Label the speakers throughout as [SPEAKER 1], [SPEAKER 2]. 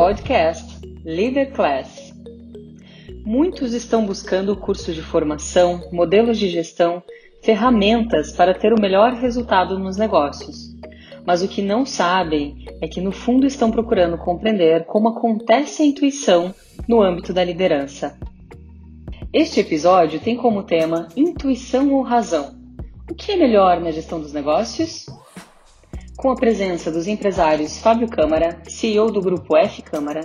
[SPEAKER 1] Podcast Leader Class. Muitos estão buscando cursos de formação, modelos de gestão, ferramentas para ter o melhor resultado nos negócios. Mas o que não sabem é que no fundo estão procurando compreender como acontece a intuição no âmbito da liderança. Este episódio tem como tema Intuição ou Razão? O que é melhor na gestão dos negócios? Com a presença dos empresários Fábio Câmara, CEO do Grupo F Câmara,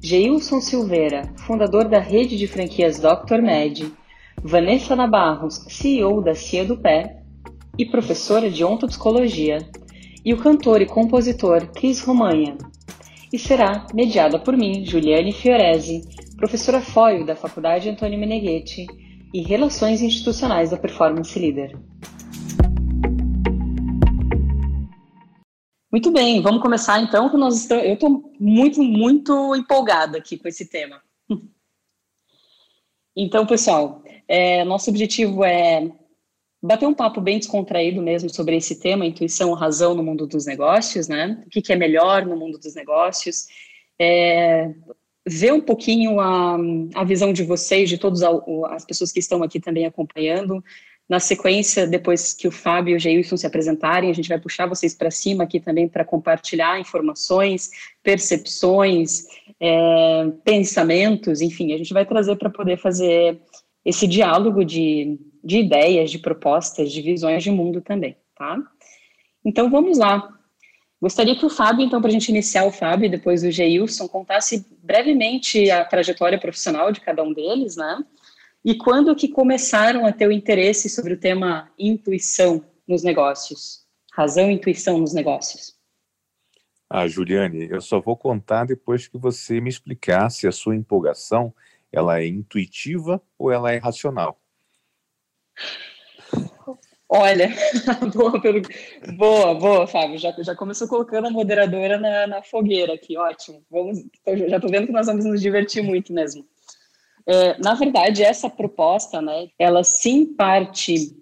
[SPEAKER 1] Geilson Silveira, fundador da rede de franquias Dr. Med, Vanessa Nabarros, CEO da Cia do Pé e professora de ontopsicologia, e o cantor e compositor Cris Romanha. E será mediada por mim, Juliane Fiorese, professora FOIO da Faculdade Antônio Meneghetti e Relações Institucionais da Performance Leader. Muito bem, vamos começar então, que nós estamos, eu estou muito, muito empolgada aqui com esse tema. Então, pessoal, é, nosso objetivo é bater um papo bem descontraído mesmo sobre esse tema, intuição, razão no mundo dos negócios, né? O que, que é melhor no mundo dos negócios. É, ver um pouquinho a, a visão de vocês, de todas as pessoas que estão aqui também acompanhando, na sequência, depois que o Fábio e o Geilson se apresentarem, a gente vai puxar vocês para cima aqui também para compartilhar informações, percepções, é, pensamentos, enfim, a gente vai trazer para poder fazer esse diálogo de, de ideias, de propostas, de visões de mundo também, tá? Então vamos lá. Gostaria que o Fábio, então, para a gente iniciar o Fábio e depois o Geilson, contasse brevemente a trajetória profissional de cada um deles, né? E quando que começaram a ter o interesse sobre o tema intuição nos negócios? Razão e intuição nos negócios.
[SPEAKER 2] Ah, Juliane, eu só vou contar depois que você me explicar se a sua empolgação ela é intuitiva ou ela é racional.
[SPEAKER 1] Olha, boa, boa, boa, Fábio. Já, já começou colocando a moderadora na, na fogueira aqui, ótimo. Vamos, já estou vendo que nós vamos nos divertir muito mesmo. É, na verdade, essa proposta, né, ela sim parte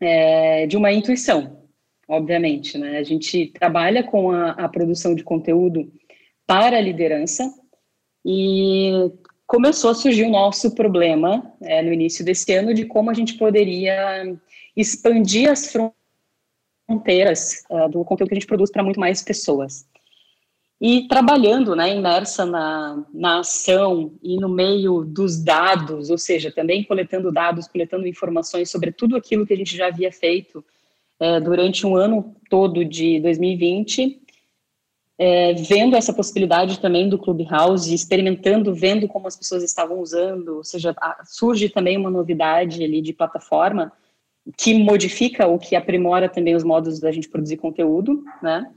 [SPEAKER 1] é, de uma intuição, obviamente, né? A gente trabalha com a, a produção de conteúdo para a liderança e começou a surgir o nosso problema é, no início desse ano de como a gente poderia expandir as fronteiras uh, do conteúdo que a gente produz para muito mais pessoas e trabalhando, né, imersa na, na ação e no meio dos dados, ou seja, também coletando dados, coletando informações sobre tudo aquilo que a gente já havia feito é, durante um ano todo de 2020, é, vendo essa possibilidade também do Clubhouse, experimentando, vendo como as pessoas estavam usando, ou seja, surge também uma novidade ali de plataforma que modifica ou que aprimora também os modos da gente produzir conteúdo, né?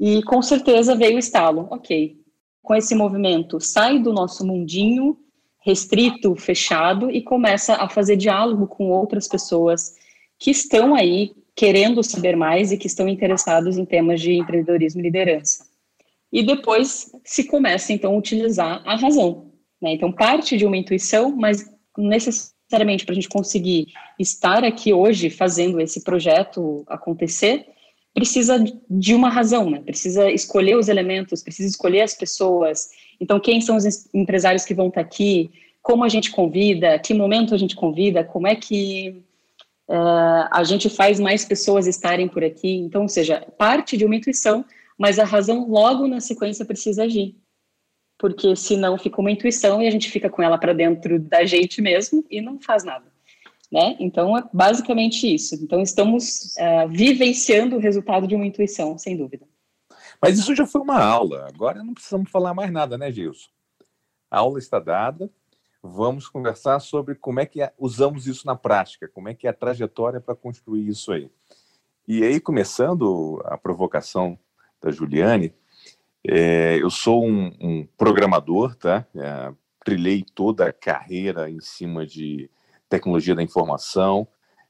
[SPEAKER 1] E com certeza veio o estalo, ok, com esse movimento sai do nosso mundinho restrito, fechado e começa a fazer diálogo com outras pessoas que estão aí querendo saber mais e que estão interessados em temas de empreendedorismo e liderança. E depois se começa então a utilizar a razão. Né? Então parte de uma intuição, mas necessariamente para a gente conseguir estar aqui hoje fazendo esse projeto acontecer, precisa de uma razão, né? Precisa escolher os elementos, precisa escolher as pessoas. Então, quem são os empresários que vão estar aqui? Como a gente convida? Que momento a gente convida? Como é que uh, a gente faz mais pessoas estarem por aqui? Então, ou seja, parte de uma intuição, mas a razão logo na sequência precisa agir. Porque senão fica uma intuição e a gente fica com ela para dentro da gente mesmo e não faz nada. Né? Então, é basicamente isso. Então, estamos uh, vivenciando o resultado de uma intuição, sem dúvida.
[SPEAKER 2] Mas isso já foi uma aula. Agora não precisamos falar mais nada, né, Gilson? A aula está dada. Vamos conversar sobre como é que usamos isso na prática, como é que é a trajetória para construir isso aí. E aí, começando a provocação da Juliane, é, eu sou um, um programador, tá? É, trilhei toda a carreira em cima de tecnologia da informação,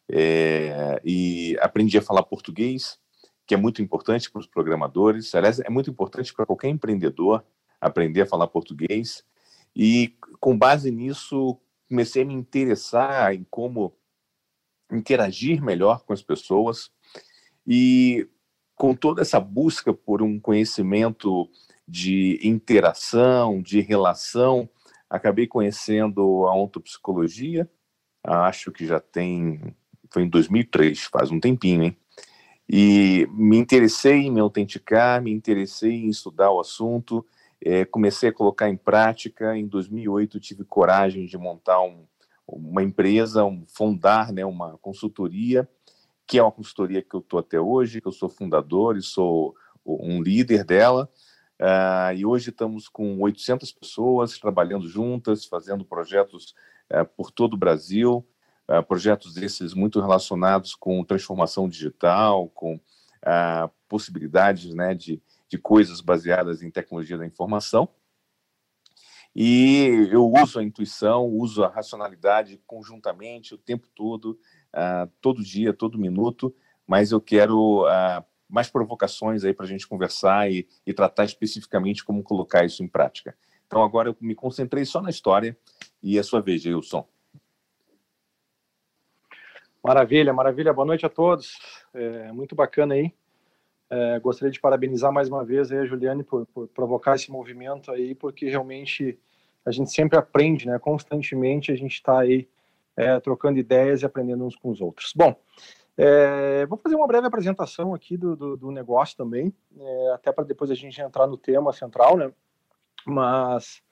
[SPEAKER 2] é, e aprendi a falar português, que é muito importante para os programadores. Aliás, é muito importante para qualquer empreendedor aprender a falar português. E com base nisso, comecei a me interessar em como interagir melhor com as pessoas. E com toda essa busca por um conhecimento de interação, de relação. Acabei conhecendo a ontopsicologia, acho que já tem, foi em 2003, faz um tempinho, hein? E me interessei em me autenticar, me interessei em estudar o assunto, é, comecei a colocar em prática. Em 2008 tive coragem de montar um, uma empresa, um, fundar né, uma consultoria, que é uma consultoria que eu estou até hoje, que eu sou fundador e sou um líder dela. Uh, e hoje estamos com 800 pessoas trabalhando juntas, fazendo projetos uh, por todo o Brasil, uh, projetos desses muito relacionados com transformação digital, com possibilidades né, de, de coisas baseadas em tecnologia da informação. E eu uso a intuição, uso a racionalidade conjuntamente o tempo todo, todo dia, todo minuto, mas eu quero mais provocações aí para a gente conversar e, e tratar especificamente como colocar isso em prática. Então agora eu me concentrei só na história e é a sua vez, Gilson.
[SPEAKER 3] Maravilha, maravilha. Boa noite a todos. É, muito bacana aí. É, gostaria de parabenizar mais uma vez a Juliane por, por, provocar esse movimento aí, porque realmente a gente sempre aprende, né? Constantemente a gente está aí é, trocando ideias e aprendendo uns com os outros. Bom, é, vou fazer uma breve apresentação aqui do, do, do negócio também, é, até para depois a gente entrar no tema central, né? Mas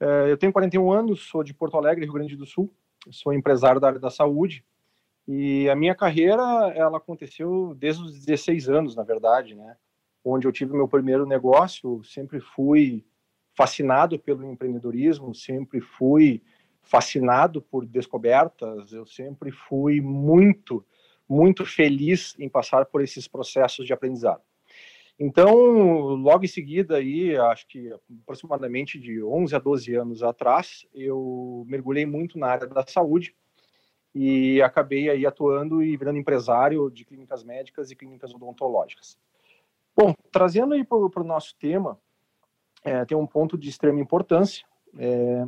[SPEAKER 3] é, eu tenho 41 anos, sou de Porto Alegre, Rio Grande do Sul, sou empresário da área da saúde e a minha carreira ela aconteceu desde os 16 anos, na verdade, né? Onde eu tive meu primeiro negócio, sempre fui fascinado pelo empreendedorismo, sempre fui fascinado por descobertas, eu sempre fui muito muito feliz em passar por esses processos de aprendizado. Então, logo em seguida, aí, acho que aproximadamente de 11 a 12 anos atrás, eu mergulhei muito na área da saúde e acabei aí atuando e virando empresário de clínicas médicas e clínicas odontológicas. Bom, trazendo aí para o nosso tema, é, tem um ponto de extrema importância. É,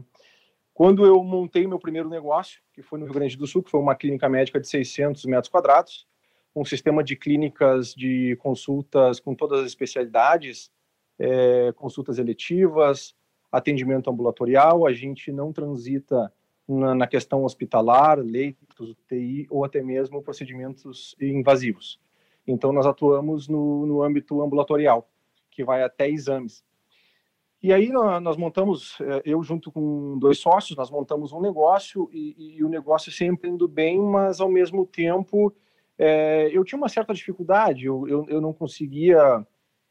[SPEAKER 3] quando eu montei meu primeiro negócio, que foi no Rio Grande do Sul, que foi uma clínica médica de 600 metros quadrados, um sistema de clínicas de consultas com todas as especialidades, é, consultas eletivas, atendimento ambulatorial, a gente não transita na, na, questão hospitalar, leitos, UTI ou até mesmo procedimentos invasivos. Então, nós atuamos no, no âmbito ambulatorial, que vai até exames. E aí nós montamos, eh, eu junto com dois sócios, nós montamos um negócio e, e o negócio sempre indo bem, mas ao mesmo tempo é, eu tinha uma certa dificuldade, eu, eu, eu não conseguia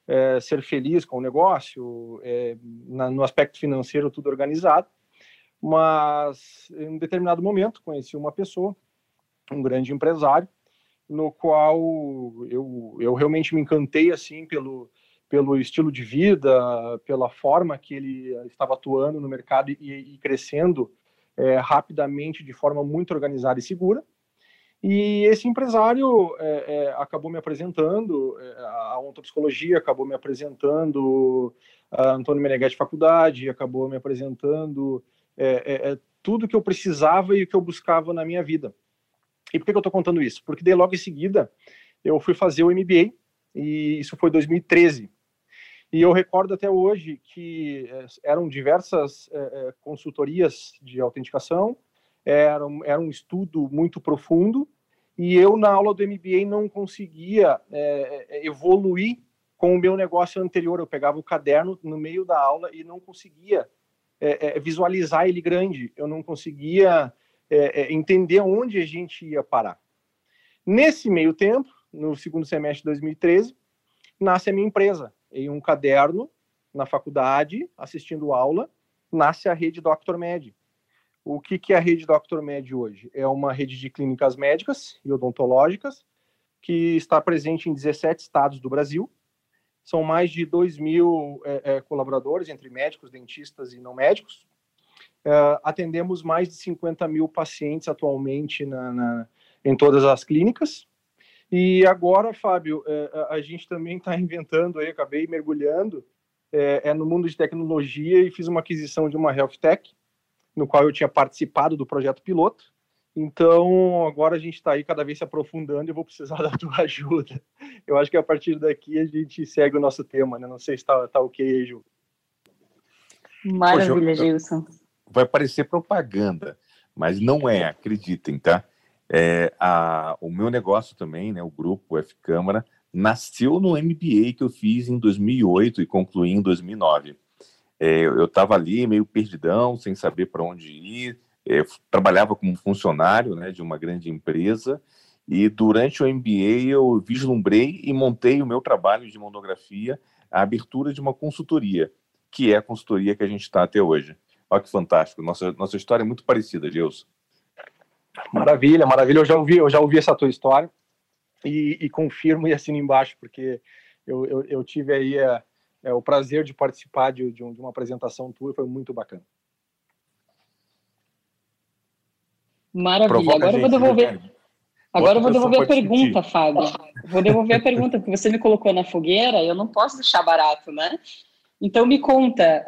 [SPEAKER 3] é, ser feliz com o negócio, é, na, no aspecto financeiro tudo organizado, mas em um determinado momento conheci uma pessoa, um grande empresário, no qual eu, eu realmente me encantei assim pelo pelo estilo de vida, pela forma que ele estava atuando no mercado e, e crescendo é, rapidamente de forma muito organizada e segura. E esse empresário é, é, acabou me apresentando, a ontopsicologia acabou me apresentando a Antônio Meneghetti Faculdade, acabou me apresentando tudo que eu precisava e o que eu buscava na minha vida. E por que, que eu estou contando isso? Porque daí logo em seguida eu fui fazer o MBA, e isso foi 2013. E eu recordo até hoje que eh, eram diversas é, consultorias de autenticação, era, era um estudo muito profundo, e eu, na aula do MBA, não conseguia é, evoluir com o meu negócio anterior. Eu pegava o caderno no meio da aula e não conseguia é, visualizar ele grande, eu não conseguia entender onde a gente ia parar. Nesse meio tempo, no segundo semestre de 2013, nasce a minha empresa, em um caderno na faculdade, assistindo aula, nasce a rede Dr. Med. O que, que é a rede Dr. Med hoje? É uma rede de clínicas médicas e odontológicas que está presente em 17 estados do Brasil. São mais de 2 mil é, é, colaboradores, entre médicos, dentistas e não médicos. É, atendemos mais de 50 mil pacientes atualmente na, na, em todas as clínicas. E agora, Fábio, é, a gente também está inventando, aí, acabei mergulhando é, é, no mundo de tecnologia e fiz uma aquisição de uma health tech, no qual eu tinha participado do projeto piloto. Então, agora a gente está aí cada vez se aprofundando e eu vou precisar da tua ajuda. Eu acho que a partir daqui a gente segue o nosso tema, né? Não sei se está tá ok, Ju.
[SPEAKER 1] Maravilha, Gilson.
[SPEAKER 2] Vai parecer propaganda, mas não é, acreditem, tá? É, a, o meu negócio também, né, o grupo F Câmara, nasceu no MBA que eu fiz em 2008 e concluí em 2009. É, eu estava ali meio perdidão, sem saber para onde ir. É, trabalhava como funcionário né, de uma grande empresa e durante o MBA eu vislumbrei e montei o meu trabalho de monografia, a abertura de uma consultoria, que é a consultoria que a gente está até hoje. Olha que fantástico. Nossa, nossa história é muito parecida, Gilson.
[SPEAKER 3] Maravilha, maravilha. Eu já ouvi, eu já ouvi essa tua história e, e confirmo e assino embaixo, porque eu, eu, eu tive aí é, é, o prazer de participar de, de, um, de uma apresentação tua e foi muito bacana.
[SPEAKER 1] Maravilha. Provoca Agora eu vou devolver. Agora eu vou devolver a pergunta, Fábio. Vou devolver a pergunta, porque você me colocou na fogueira, eu não posso deixar barato, né? Então me conta,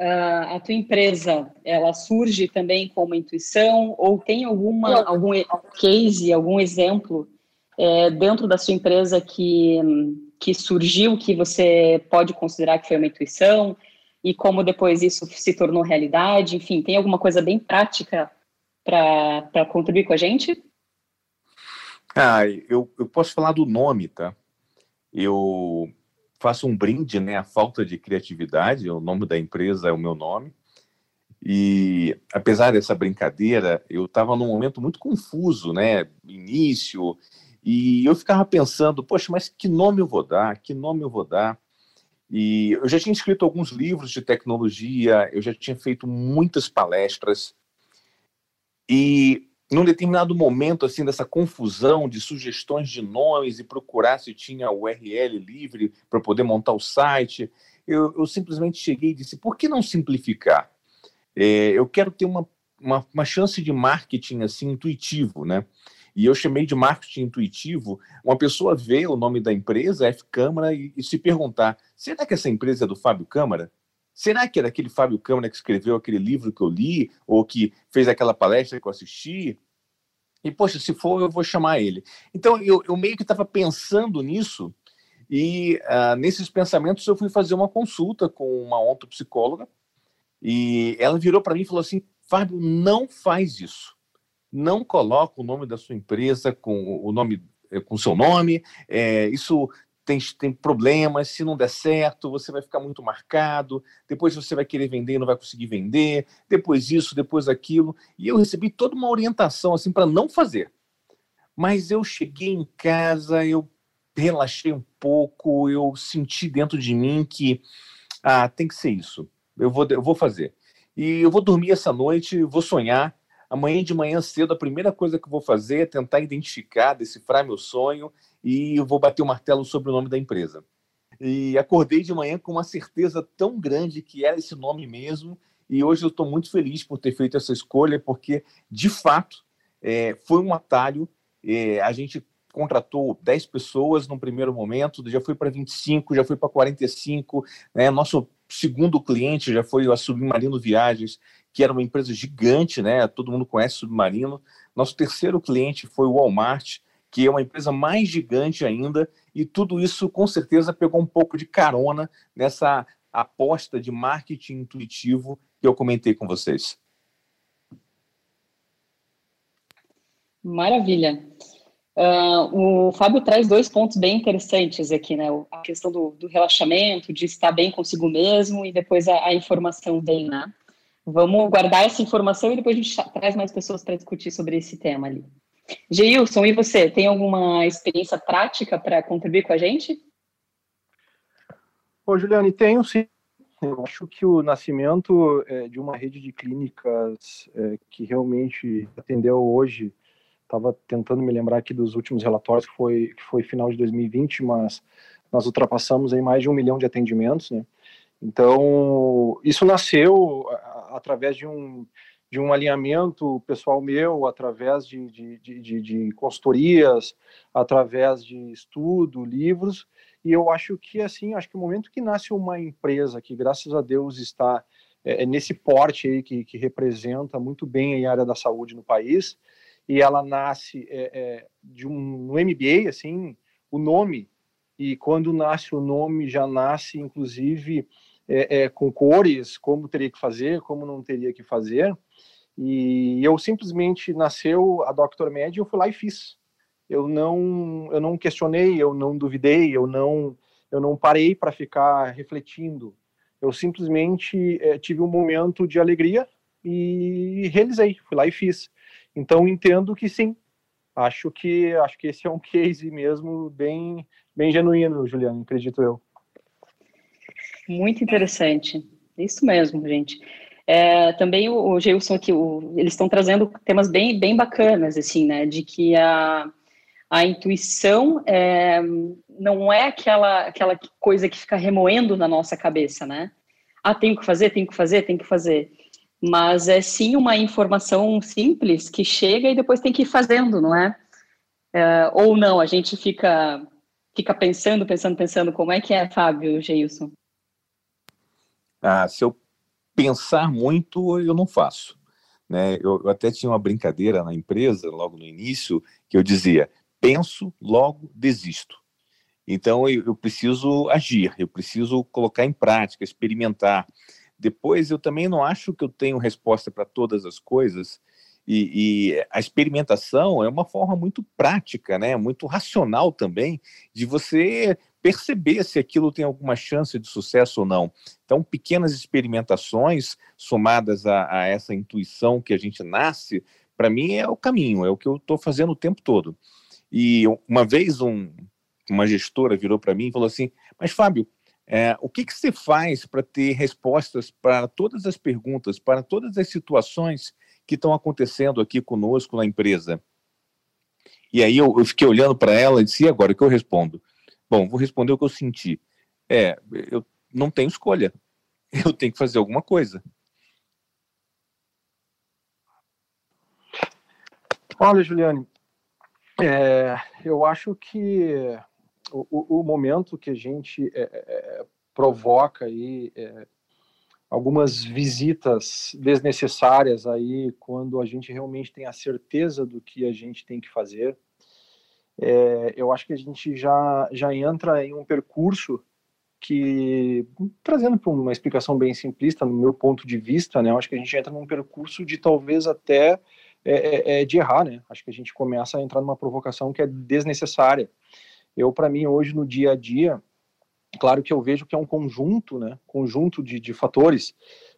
[SPEAKER 1] a tua empresa, ela surge também com uma intuição ou tem alguma algum case, algum exemplo é, dentro da sua empresa que que surgiu que você pode considerar que foi uma intuição e como depois isso se tornou realidade? Enfim, tem alguma coisa bem prática para contribuir com a gente?
[SPEAKER 2] Ah, eu, eu posso falar do nome, tá? Eu faço um brinde, né, à falta de criatividade, o nome da empresa é o meu nome. E apesar dessa brincadeira, eu estava num momento muito confuso, né, início, e eu ficava pensando, poxa, mas que nome eu vou dar? Que nome eu vou dar? E eu já tinha escrito alguns livros de tecnologia, eu já tinha feito muitas palestras. E num determinado momento assim dessa confusão de sugestões de nomes e procurar se tinha URL livre para poder montar o site, eu, eu, simplesmente cheguei e disse: por que não simplificar? É, eu quero ter uma, uma, uma chance de marketing assim intuitivo, né? E eu chamei de marketing intuitivo uma pessoa ver o nome da empresa, F Câmara, e, e, se perguntar: será que essa empresa é do Fábio Câmara? Será que era aquele Fábio Câmara que escreveu aquele livro que eu li, ou que fez aquela palestra que eu assisti? E, poxa, se for, eu vou chamar ele. Então, eu, eu meio que estava pensando nisso, e uh, nesses pensamentos eu fui fazer uma consulta com uma ontopsicóloga, e ela virou para mim e falou assim: Fábio, não faz isso não coloca o nome da sua empresa com o nome eh, com seu nome. É, isso tem, tem problemas. Se não der certo, você vai ficar muito marcado. Depois você vai querer vender e não vai conseguir vender. Depois isso, depois aquilo. E eu recebi toda uma orientação assim para não fazer. Mas eu cheguei em casa, eu relaxei um pouco, eu senti dentro de mim que ah, tem que ser isso. Eu vou, eu vou fazer. E eu vou dormir essa noite, vou sonhar Amanhã de manhã cedo, a primeira coisa que eu vou fazer é tentar identificar, decifrar meu sonho e eu vou bater o martelo sobre o nome da empresa. E acordei de manhã com uma certeza tão grande que era esse nome mesmo. E hoje eu estou muito feliz por ter feito essa escolha, porque, de fato, é, foi um atalho. É, a gente contratou 10 pessoas no primeiro momento, já foi para 25, já foi para 45. Né? Nosso segundo cliente já foi a Submarino Viagens, que era uma empresa gigante, né? Todo mundo conhece Submarino. Nosso terceiro cliente foi o Walmart, que é uma empresa mais gigante ainda, e tudo isso com certeza pegou um pouco de carona nessa aposta de marketing intuitivo que eu comentei com vocês.
[SPEAKER 1] Maravilha. Uh, o Fábio traz dois pontos bem interessantes aqui, né? A questão do, do relaxamento, de estar bem consigo mesmo, e depois a, a informação vem, né? Vamos guardar essa informação e depois a gente traz mais pessoas para discutir sobre esse tema ali. Geilson, e você, tem alguma experiência prática para contribuir com a gente?
[SPEAKER 3] Ô, Juliane, tenho sim. Eu acho que o nascimento é, de uma rede de clínicas é, que realmente atendeu hoje, estava tentando me lembrar aqui dos últimos relatórios, que foi, que foi final de 2020, mas nós ultrapassamos aí mais de um milhão de atendimentos, né? Então, isso nasceu através de um, de um alinhamento pessoal meu, através de, de, de, de, consultorias, através de estudo, livros, e eu acho que, assim, acho que o momento que nasce uma empresa que, graças a Deus, está é, é nesse porte aí que, que representa muito bem a área da saúde no país, e ela nasce é, é, de um no MBA, assim, o nome, e quando nasce o nome, já nasce, inclusive, é, é, com cores, como teria que fazer, como não teria que fazer, e eu simplesmente nasceu a Dr. Med e eu fui lá e fiz. Eu não, eu não questionei, eu não duvidei, eu não, eu não parei para ficar refletindo. Eu simplesmente é, tive um momento de alegria e realizei, fui lá e fiz. Então entendo que sim. Acho que acho que esse é um case mesmo bem bem genuíno, Juliano, acredito eu.
[SPEAKER 1] Muito interessante. Isso mesmo, gente. É, também o, o Gilson aqui, o, eles estão trazendo temas bem, bem bacanas, assim, né? De que a, a intuição é, não é aquela, aquela coisa que fica remoendo na nossa cabeça, né? Ah, tenho que fazer, tenho que fazer, tenho que fazer mas é sim uma informação simples que chega e depois tem que ir fazendo, não é? é ou não, a gente fica fica pensando, pensando, pensando, como é que é, Fábio, Geilson?
[SPEAKER 2] Ah, se eu pensar muito, eu não faço. Né? Eu, eu até tinha uma brincadeira na empresa, logo no início, que eu dizia, penso, logo desisto. Então, eu, eu preciso agir, eu preciso colocar em prática, experimentar. Depois, eu também não acho que eu tenho resposta para todas as coisas, e, e, a experimentação é uma forma muito prática, né, muito racional também, de você perceber se aquilo tem alguma chance de sucesso ou não. Então, pequenas experimentações somadas a, a essa intuição que a gente nasce, para mim é o caminho, é o que eu estou fazendo o tempo todo. E uma vez um, uma gestora virou para mim e falou assim: Mas Fábio, é, o que, que você faz para ter respostas para todas as perguntas, para todas as situações que estão acontecendo aqui conosco na empresa? E aí eu, eu fiquei olhando para ela e disse, e agora o que eu respondo? Bom, vou responder o que eu senti. É, eu não tenho escolha. Eu tenho que fazer alguma coisa.
[SPEAKER 3] Olha, Juliane, é, eu acho que o, o, momento que a gente é, é, provoca aí é, algumas visitas desnecessárias aí quando a gente realmente tem a certeza do que a gente tem que fazer, é, eu acho que a gente já, já entra em um percurso que, trazendo para uma explicação bem simplista, no meu ponto de vista, né, eu acho que a gente entra num percurso de talvez até é, é, de errar, né? Acho que a gente começa a entrar numa provocação que é desnecessária. Eu, para mim, hoje no dia a dia, claro que eu vejo que é um conjunto, né? Conjunto de, de fatores,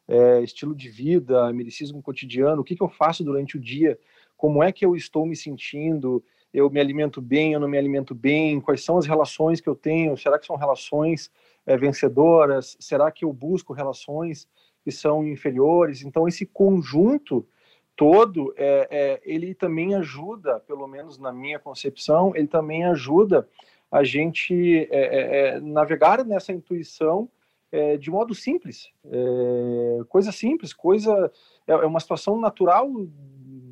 [SPEAKER 3] é, estilo de vida, medicismo cotidiano, o que, que eu faço durante o dia, como é que eu estou me sentindo, eu me alimento bem, eu não me alimento bem, quais são as relações que eu tenho, será que são relações é, vencedoras, será que eu busco relações que são inferiores? Então, esse conjunto todo, é, é, ele também ajuda, pelo menos na minha concepção, ele também ajuda a gente é, é, é navegar nessa intuição é, de modo simples, coisa simples, coisa é, uma situação natural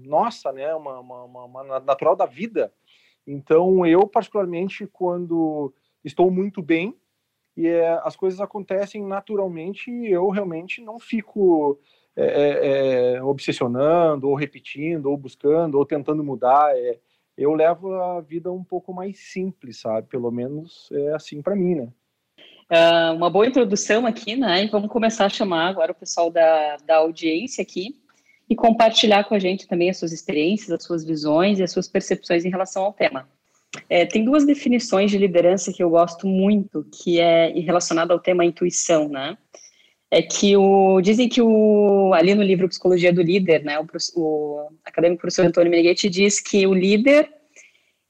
[SPEAKER 3] nossa, né, uma, uma, uma, natural da vida. Então, eu particularmente quando estou muito bem e as coisas acontecem naturalmente, eu realmente não fico é, é, é, obsessionando, ou repetindo, ou buscando, ou tentando mudar. É, eu levo a vida um pouco mais simples, sabe? Pelo menos é assim para mim, né?
[SPEAKER 1] Uh, uma boa introdução aqui, né? E vamos começar a chamar agora o pessoal da, da audiência aqui e compartilhar com a gente também as suas experiências, as suas visões e as suas percepções em relação ao tema. É, tem duas definições de liderança que eu gosto muito, que é relacionada ao tema intuição, né? é que o dizem que o ali no livro Psicologia do Líder, né, o, o acadêmico professor Antônio Meneghetti diz que o líder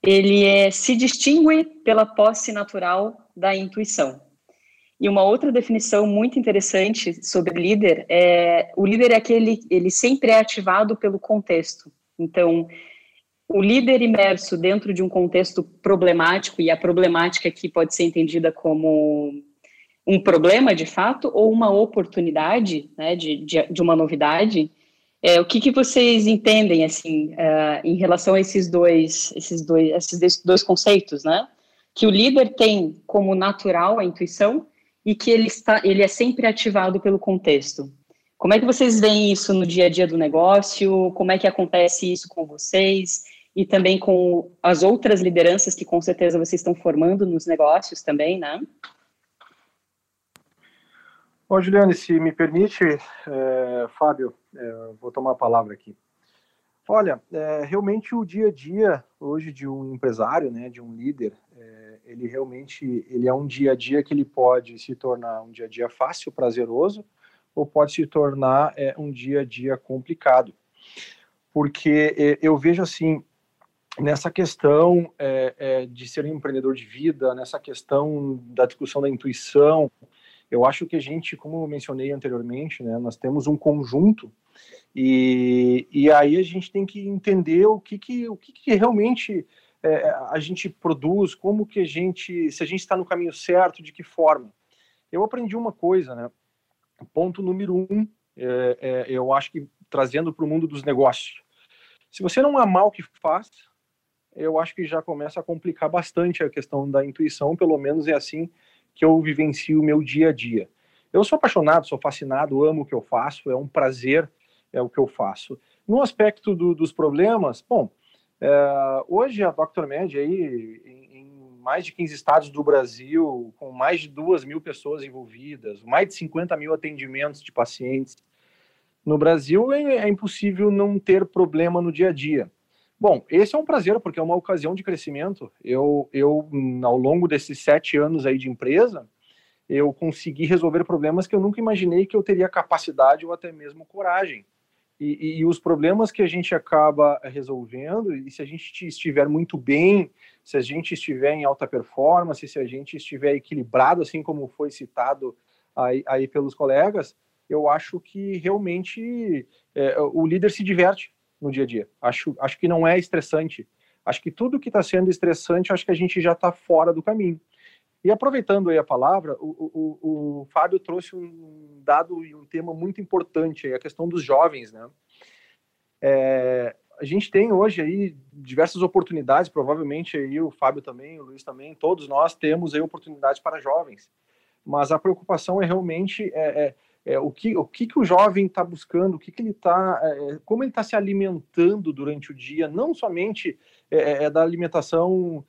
[SPEAKER 1] ele é, se distingue pela posse natural da intuição. E uma outra definição muito interessante sobre líder é o líder é aquele ele sempre é ativado pelo contexto. Então, o líder imerso dentro de um contexto problemático e a problemática aqui pode ser entendida como um problema de fato ou uma oportunidade né, de, de, de uma novidade. É, o que, que vocês entendem assim uh, em relação a esses dois, esses dois, esses dois conceitos, né? Que o líder tem como natural a intuição e que ele está, ele é sempre ativado pelo contexto. Como é que vocês veem isso no dia a dia do negócio? Como é que acontece isso com vocês? E também com as outras lideranças que com certeza vocês estão formando nos negócios também, né?
[SPEAKER 3] Bom, Juliane, se me permite, é, Fábio, é, vou tomar a palavra aqui. Olha, é, realmente o dia a dia hoje de um empresário, né, de um líder, ele realmente ele é um dia a dia que ele pode se tornar um dia a dia fácil, prazeroso, ou pode se tornar é, um dia a dia complicado. Porque é, eu vejo assim, nessa questão é, é, de ser um empreendedor de vida, nessa questão da discussão da intuição, eu acho que a gente, como eu mencionei anteriormente, né, nós temos um conjunto e, e aí a gente tem que entender o que, que, o que, que realmente é, a gente produz, como que a gente, se a gente está no caminho certo, de que forma. Eu aprendi uma coisa, né? Ponto número um, é, é, eu acho que trazendo para o mundo dos negócios. Se você não amar o que faz, eu acho que já começa a complicar bastante a questão da intuição, pelo menos é assim que eu vivencio o meu dia a dia. Eu sou apaixonado, sou fascinado, amo o que eu faço, é um prazer é o que eu faço. No aspecto do, dos problemas, bom, é, hoje a Dr. Med aí em, em, mais de 15 estados do Brasil, com mais de duas mil pessoas envolvidas, mais de 50 mil atendimentos de pacientes. No Brasil é, é impossível não ter problema no dia a dia. Bom, esse é um prazer, porque é uma ocasião de crescimento. Eu, eu ao longo desses sete anos aí de empresa, eu consegui resolver problemas que eu nunca imaginei que eu teria capacidade ou até mesmo coragem. E, e, os problemas que a gente acaba resolvendo, e se a gente estiver muito bem, se a gente estiver em alta performance, se a gente estiver equilibrado, assim como foi citado aí, aí pelos colegas, eu acho que realmente é, o líder se diverte no dia a dia. Acho, acho que não é estressante. Acho que tudo que está sendo estressante, acho que a gente já está fora do caminho. E aproveitando aí a palavra, o, o, o Fábio trouxe um dado e um tema muito importante, a questão dos jovens, né? É, a gente tem hoje aí diversas oportunidades, provavelmente aí o Fábio também, o Luiz também, todos nós temos aí oportunidades para jovens, mas a preocupação é realmente é, é é, o, que, o que, que o jovem está buscando, o que, que ele está, é, é, como ele está se alimentando durante o dia, não somente é, é, da alimentação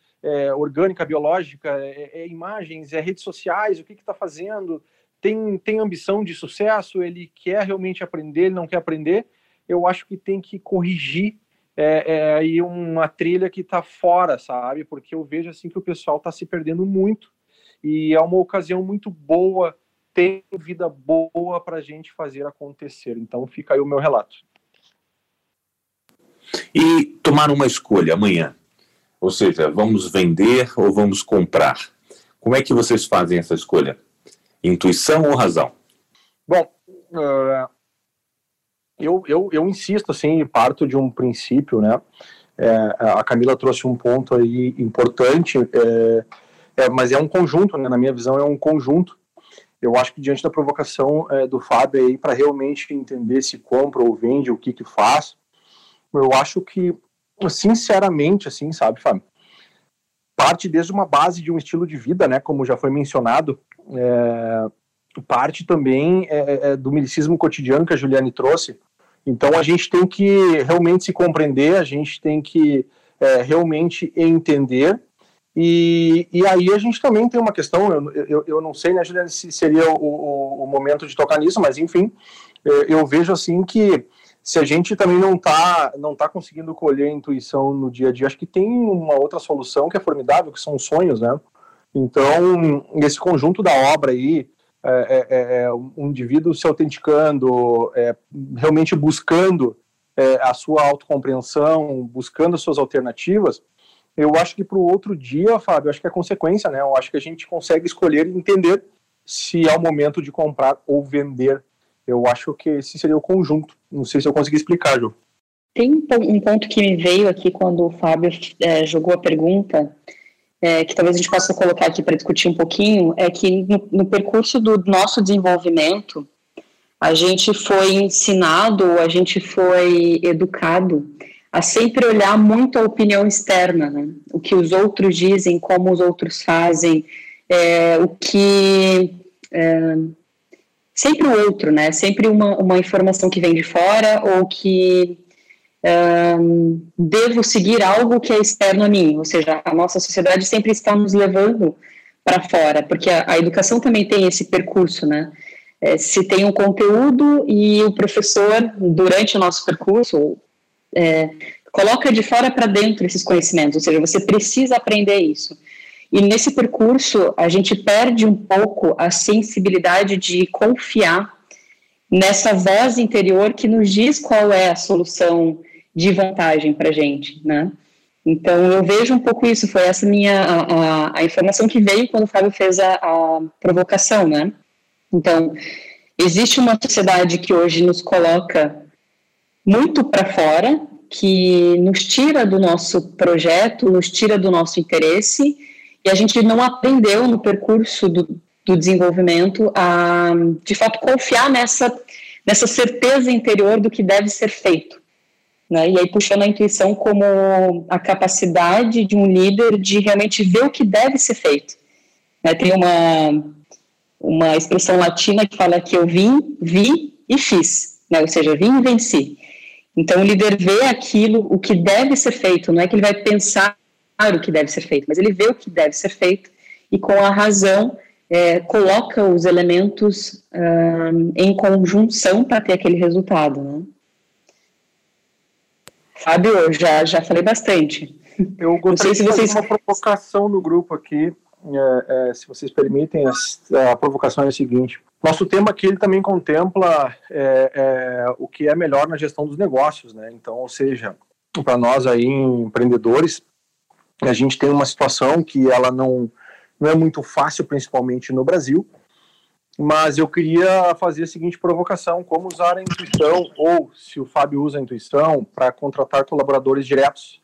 [SPEAKER 3] orgânica, biológica, é, imagens, é redes sociais, o que está fazendo, tem, tem ambição de sucesso, ele quer realmente aprender, ele não quer aprender, eu acho que tem que corrigir é, aí uma trilha que está fora, sabe? Porque eu vejo assim que o pessoal está se perdendo muito e é uma ocasião muito boa tem vida boa para a gente fazer acontecer. Então fica aí o meu relato.
[SPEAKER 2] E tomar uma escolha amanhã, ou seja, vamos vender ou vamos comprar. Como é que vocês fazem essa escolha? Intuição ou razão?
[SPEAKER 3] Bom, uh, eu, eu, eu insisto assim, parto de um princípio, né? É, a Camila trouxe um ponto aí importante, é, é, mas é um conjunto, né? Na minha visão, é um conjunto eu acho que diante da provocação do Fábio aí para realmente entender se compra ou vende, o que que faz, eu acho que, sinceramente, assim, sabe, Fábio, parte desde uma base de um estilo de vida, né, como já foi mencionado, é, parte também é, é, é do milicismo cotidiano que a Juliane trouxe. Então a gente tem que realmente se compreender, a gente tem que é, realmente entender e, e aí a gente também tem uma questão, eu, eu, eu não sei, né, Juliana, se seria o, o, momento de tocar nisso, mas enfim, eu, eu vejo assim que se a gente também não está não tá conseguindo colher a intuição no dia a dia, acho que tem uma outra solução que é formidável, que são os sonhos, né? Então, esse conjunto da obra aí, é, é, é, é um indivíduo se autenticando, é, realmente buscando é, a sua autocompreensão, buscando as suas alternativas, eu acho que para o outro dia, Fábio, acho que é consequência, né? Eu acho que a gente consegue escolher e entender se é o momento de comprar ou vender. Eu acho que esse seria o conjunto. Não sei se eu consegui explicar, Ju.
[SPEAKER 1] Tem um ponto que me veio aqui quando o Fábio é, jogou a pergunta, é, que talvez a gente possa colocar aqui para discutir um pouquinho, é que no, no percurso do nosso desenvolvimento, a gente foi ensinado, a gente foi educado a sempre olhar muito a opinião externa, né? o que os outros dizem, como os outros fazem, é, o que é, sempre o outro, né? Sempre uma, uma informação que vem de fora ou que um, devo seguir algo que é externo a mim, ou seja, a nossa sociedade sempre está nos levando para fora, porque a, a, educação também tem esse percurso, né? É, se tem um conteúdo e o professor, durante o nosso percurso, é, coloca de fora para dentro esses conhecimentos, ou seja, você precisa aprender isso. E nesse percurso, a gente perde um pouco a sensibilidade de confiar nessa voz interior que nos diz qual é a solução de vantagem para a gente, né? Então, eu vejo um pouco isso, foi essa minha, a, a, informação que veio quando o Fábio fez a, a provocação, né? Então, existe uma sociedade que hoje nos coloca muito para fora, que nos tira do nosso projeto, nos tira do nosso interesse, e a gente não aprendeu no percurso do, do desenvolvimento a, de fato, confiar nessa, nessa certeza interior do que deve ser feito. Né? E aí puxando a intuição como a capacidade de um líder de realmente ver o que deve ser feito. Né? Tem uma, uma expressão latina que fala que eu vim, vi e fiz, né? ou seja, vim e venci. Então o líder vê aquilo, o que deve ser feito, não é que ele vai pensar o que deve ser feito, mas ele vê o que deve ser feito e com a razão é, coloca os elementos um, em conjunção para ter aquele resultado. Né? Fábio, já, já falei bastante.
[SPEAKER 3] Eu gostaria se de fazer vocês... uma provocação no grupo aqui, é, é, se vocês permitem. A, a, provocação é a seguinte: nosso tema aqui ele também contempla é, é o que é melhor na gestão dos negócios, né? Então, ou seja, para nós aí empreendedores, a gente tem uma situação que ela não não é muito fácil, principalmente no Brasil, mas eu queria fazer a seguinte provocação: como usar a intuição, ou se o Fábio usa a intuição, para contratar colaboradores diretos,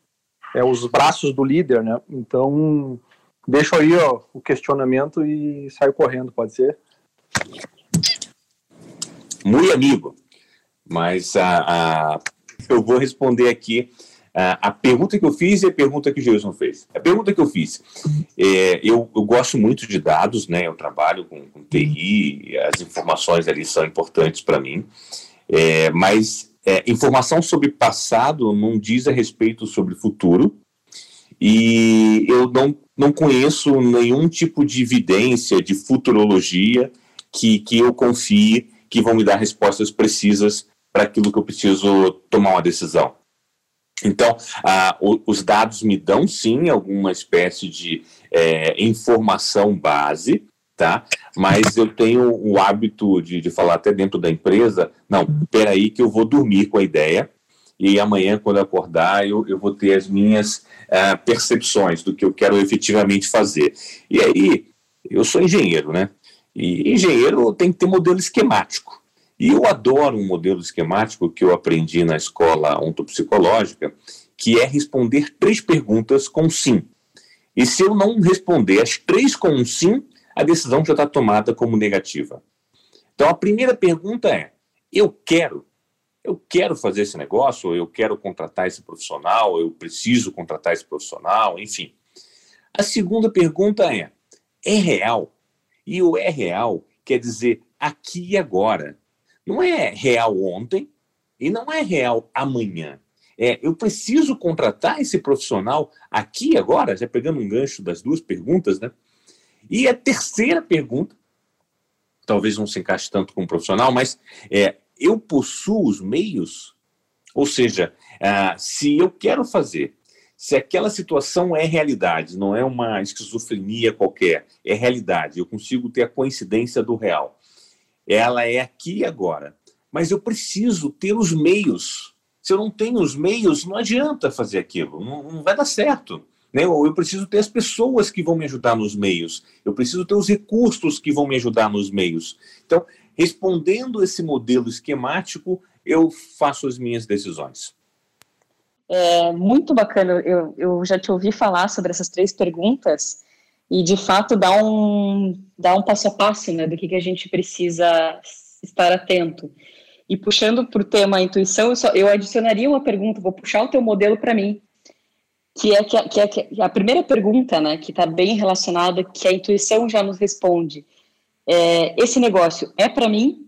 [SPEAKER 3] é, os braços do líder, né? Então, deixo aí ó, o questionamento e saio correndo, pode ser?
[SPEAKER 2] Muito amigo, mas a, a, eu vou responder aqui a pergunta que eu fiz e a pergunta que o Gilson fez. A pergunta que eu fiz, é, eu, eu, gosto muito de dados, né? Eu trabalho com, com TI, as informações ali são importantes para mim, é, mas é, informação sobre passado não diz a respeito sobre futuro, e eu não, não conheço nenhum tipo de evidência de futurologia que, que eu confie que vão me dar respostas precisas para aquilo que eu preciso tomar uma decisão. Então, os dados me dão sim alguma espécie de é, informação base, tá? Mas eu tenho o hábito de, de falar até dentro da empresa, não, peraí que eu vou dormir com a ideia e amanhã, quando eu acordar, eu, eu vou ter as minhas uh, percepções do que eu quero efetivamente fazer. E aí, eu sou engenheiro, né? E engenheiro tem que ter modelo esquemático. E eu adoro um modelo esquemático que eu aprendi na escola ontopsicológica, que é responder três perguntas com sim. E se eu não responder as três com um sim, a decisão já está tomada como negativa. Então a primeira pergunta é: eu quero? Eu quero fazer esse negócio, eu quero contratar esse profissional, eu preciso contratar esse profissional, enfim. A segunda pergunta é: é real? E o é real quer dizer aqui e agora. Não é real ontem e não é real amanhã. É, eu preciso contratar esse profissional aqui agora, já pegando um gancho das duas perguntas, né? E a terceira pergunta, talvez não se encaixe tanto com o profissional, mas é, eu possuo os meios? Ou seja, ah, se eu quero fazer, se aquela situação é realidade, não é uma esquizofrenia qualquer, é realidade, eu consigo ter a coincidência do real ela é aqui e agora. Mas eu preciso ter os meios. Se eu não tenho os meios, não adianta fazer aquilo, não, não vai dar certo. Né? Ou eu preciso ter as pessoas que vão me ajudar nos meios, eu preciso ter os recursos que vão me ajudar nos meios. Então, respondendo esse modelo esquemático, eu faço as minhas decisões.
[SPEAKER 1] É muito bacana, eu, eu já te ouvi falar sobre essas três perguntas, e de fato dar um, dar um passo a passo né, do que, que a gente precisa estar atento. E puxando para o tema intuição, eu, só, eu adicionaria uma pergunta, vou puxar o teu modelo para mim, que é, que, que é que a primeira pergunta, né, que está bem relacionada, que a intuição já nos responde. É, esse negócio é para mim?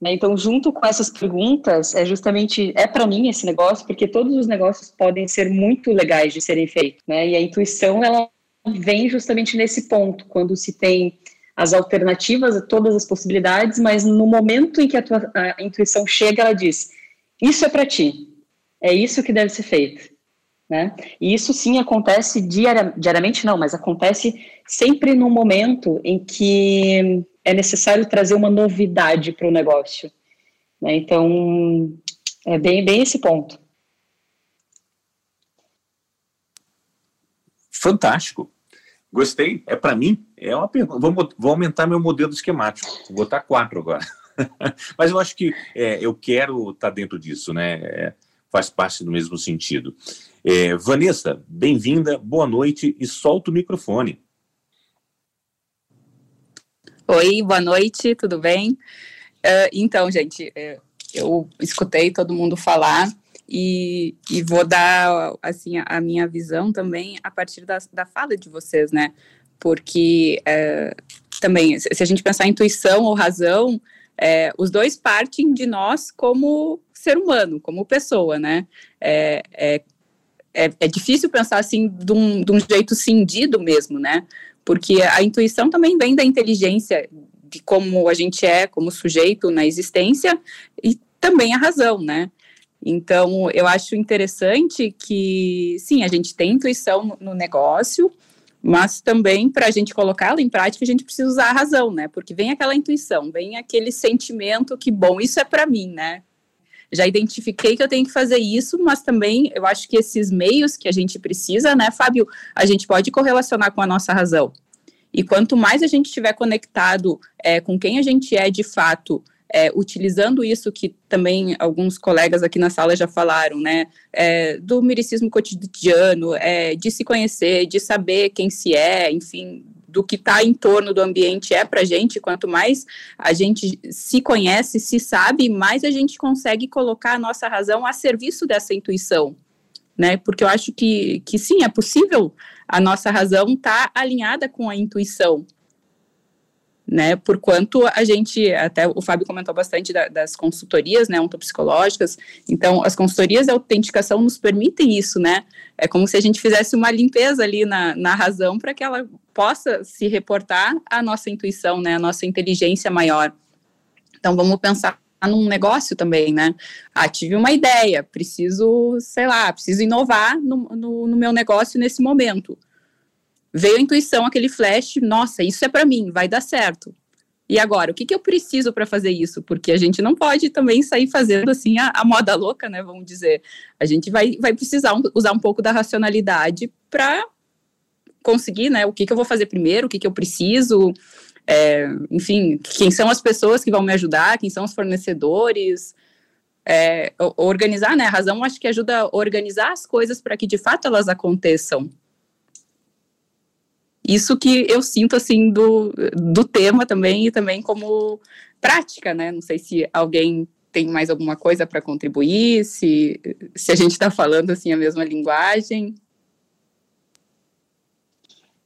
[SPEAKER 1] Né? Então, junto com essas perguntas, é justamente, é para mim esse negócio, porque todos os negócios podem ser muito legais de serem feitos, né? E a intuição, ela vem justamente nesse ponto, quando se tem as alternativas, todas as possibilidades, mas no momento em que a, tua, a intuição chega, ela diz: Isso é para ti, é isso que deve ser feito. Né? E isso sim acontece diariamente, não, mas acontece sempre no momento em que é necessário trazer uma novidade para o negócio. Né? Então, é bem, bem esse ponto.
[SPEAKER 2] Fantástico. Gostei. É para mim? É uma pergunta. Vou, vou, aumentar meu modelo esquemático. Vou botar quatro agora. Mas eu acho que é, eu quero estar tá dentro disso, né? É, faz parte do mesmo sentido. É, Vanessa, bem-vinda, boa noite e solta o microfone.
[SPEAKER 4] Oi, boa noite, tudo bem? Uh, então, gente, é, eu escutei todo mundo falar e, e vou dar assim a, minha visão também a partir da, da fala de vocês, né? Porque é, também, se a gente pensar em intuição ou razão, é, os dois partem de nós como ser humano, como pessoa, né? É, é, é, é difícil pensar assim de um, de um jeito cindido mesmo, né? Porque a intuição também vem da inteligência de como a gente é como sujeito na existência e também a razão, né? Então, eu acho interessante que, sim, a gente tem intuição no negócio, mas também para a gente colocá-la em prática, a gente precisa usar a razão, né? Porque vem aquela intuição, vem aquele sentimento que, bom, isso é para mim, né? Já identifiquei que eu tenho que fazer isso, mas também eu acho que esses meios que a gente precisa, né, Fábio, a gente pode correlacionar com a nossa razão. E quanto mais a gente estiver conectado é, com quem a gente é de fato, é, utilizando isso que também alguns colegas aqui na sala já falaram, né, é, do miricismo cotidiano, é, de se conhecer, de saber quem se é, enfim, do que está em torno do ambiente é para a gente, quanto mais a gente se conhece, se sabe, mais a gente consegue colocar a nossa razão a serviço dessa intuição, né, porque eu acho que, que sim, é possível a nossa razão estar tá alinhada com a intuição, né? Por quanto a gente, até o Fábio comentou bastante da, das consultorias, né, ontopsicológicas, então as consultorias de autenticação nos permitem isso, né? É como se a gente fizesse uma limpeza ali na, na razão para que ela possa se reportar à nossa intuição, né, à nossa inteligência maior. Então vamos pensar num negócio também, né? Ah, tive uma ideia, preciso, sei lá, preciso inovar no, no, no meu negócio nesse momento veio a intuição, aquele flash, nossa, isso é para mim, vai dar certo. E agora, o que, que eu preciso para fazer isso? Porque a gente não pode também sair fazendo assim a, a moda louca, né? Vamos dizer. A gente vai, vai precisar um, usar um pouco da racionalidade para conseguir, né? O que, que eu vou fazer primeiro, o que, que eu preciso, é, enfim, quem são as pessoas que vão me ajudar, quem são os fornecedores. É, organizar, né? A razão acho que ajuda a organizar as coisas para que de fato elas aconteçam. Isso que eu sinto, assim, do, do tema também e também como prática, né? Não sei se alguém tem mais alguma coisa para contribuir, se, se a gente está falando, assim, a mesma linguagem.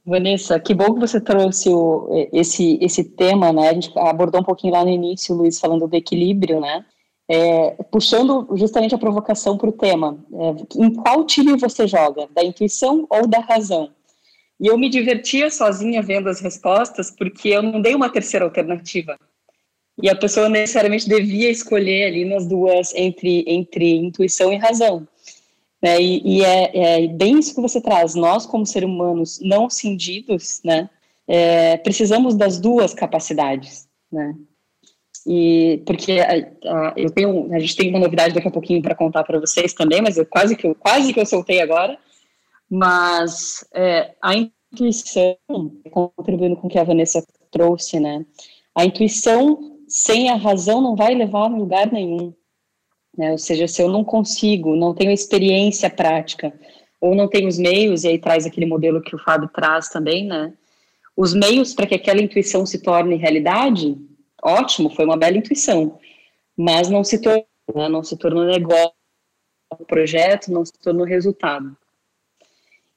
[SPEAKER 1] Vanessa, que bom que você trouxe o, esse, esse tema, né? A gente abordou um pouquinho lá no início, Luiz, falando do equilíbrio, né? É, puxando justamente a provocação para o tema. É, em qual time você joga? Da intuição ou da razão? E eu me divertia sozinha vendo as respostas, porque eu não dei uma terceira alternativa. E a pessoa necessariamente devia escolher ali nas duas, entre, entre intuição e razão. Né? E, e é, é, bem isso que você traz. Nós, como seres humanos não cindidos, né, é, precisamos das duas capacidades. Né? E porque a, a, eu tenho, a gente tem uma novidade daqui a pouquinho para contar para vocês também, mas eu quase que eu quase que eu soltei agora mas é, a intuição, contribuindo com o que a Vanessa trouxe, né? A intuição sem a razão não vai levar a lugar nenhum. Né? Ou seja, se eu não consigo, não tenho experiência prática, ou não tenho os meios, e aí traz aquele modelo que o Fábio traz também, né? Os meios para que aquela intuição se torne realidade, ótimo, foi uma bela intuição, mas não se tornou, né? não se tornou negócio, projeto, não se tornou resultado.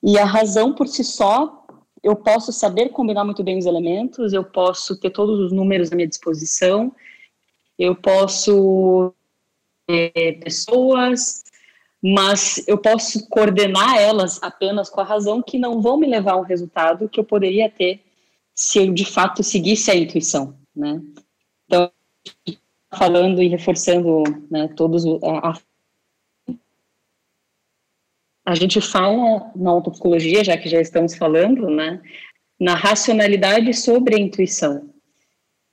[SPEAKER 1] E a razão por si só, eu posso saber combinar muito bem os elementos, eu posso ter todos os números à minha disposição, eu posso é, pessoas, mas eu posso coordenar elas apenas com a razão que não vão me levar ao resultado que eu poderia ter se eu de fato seguisse a intuição, né? Então, falando e reforçando, né, todos a gente fala na autopsicologia, já que já estamos falando, né, na racionalidade sobre a intuição.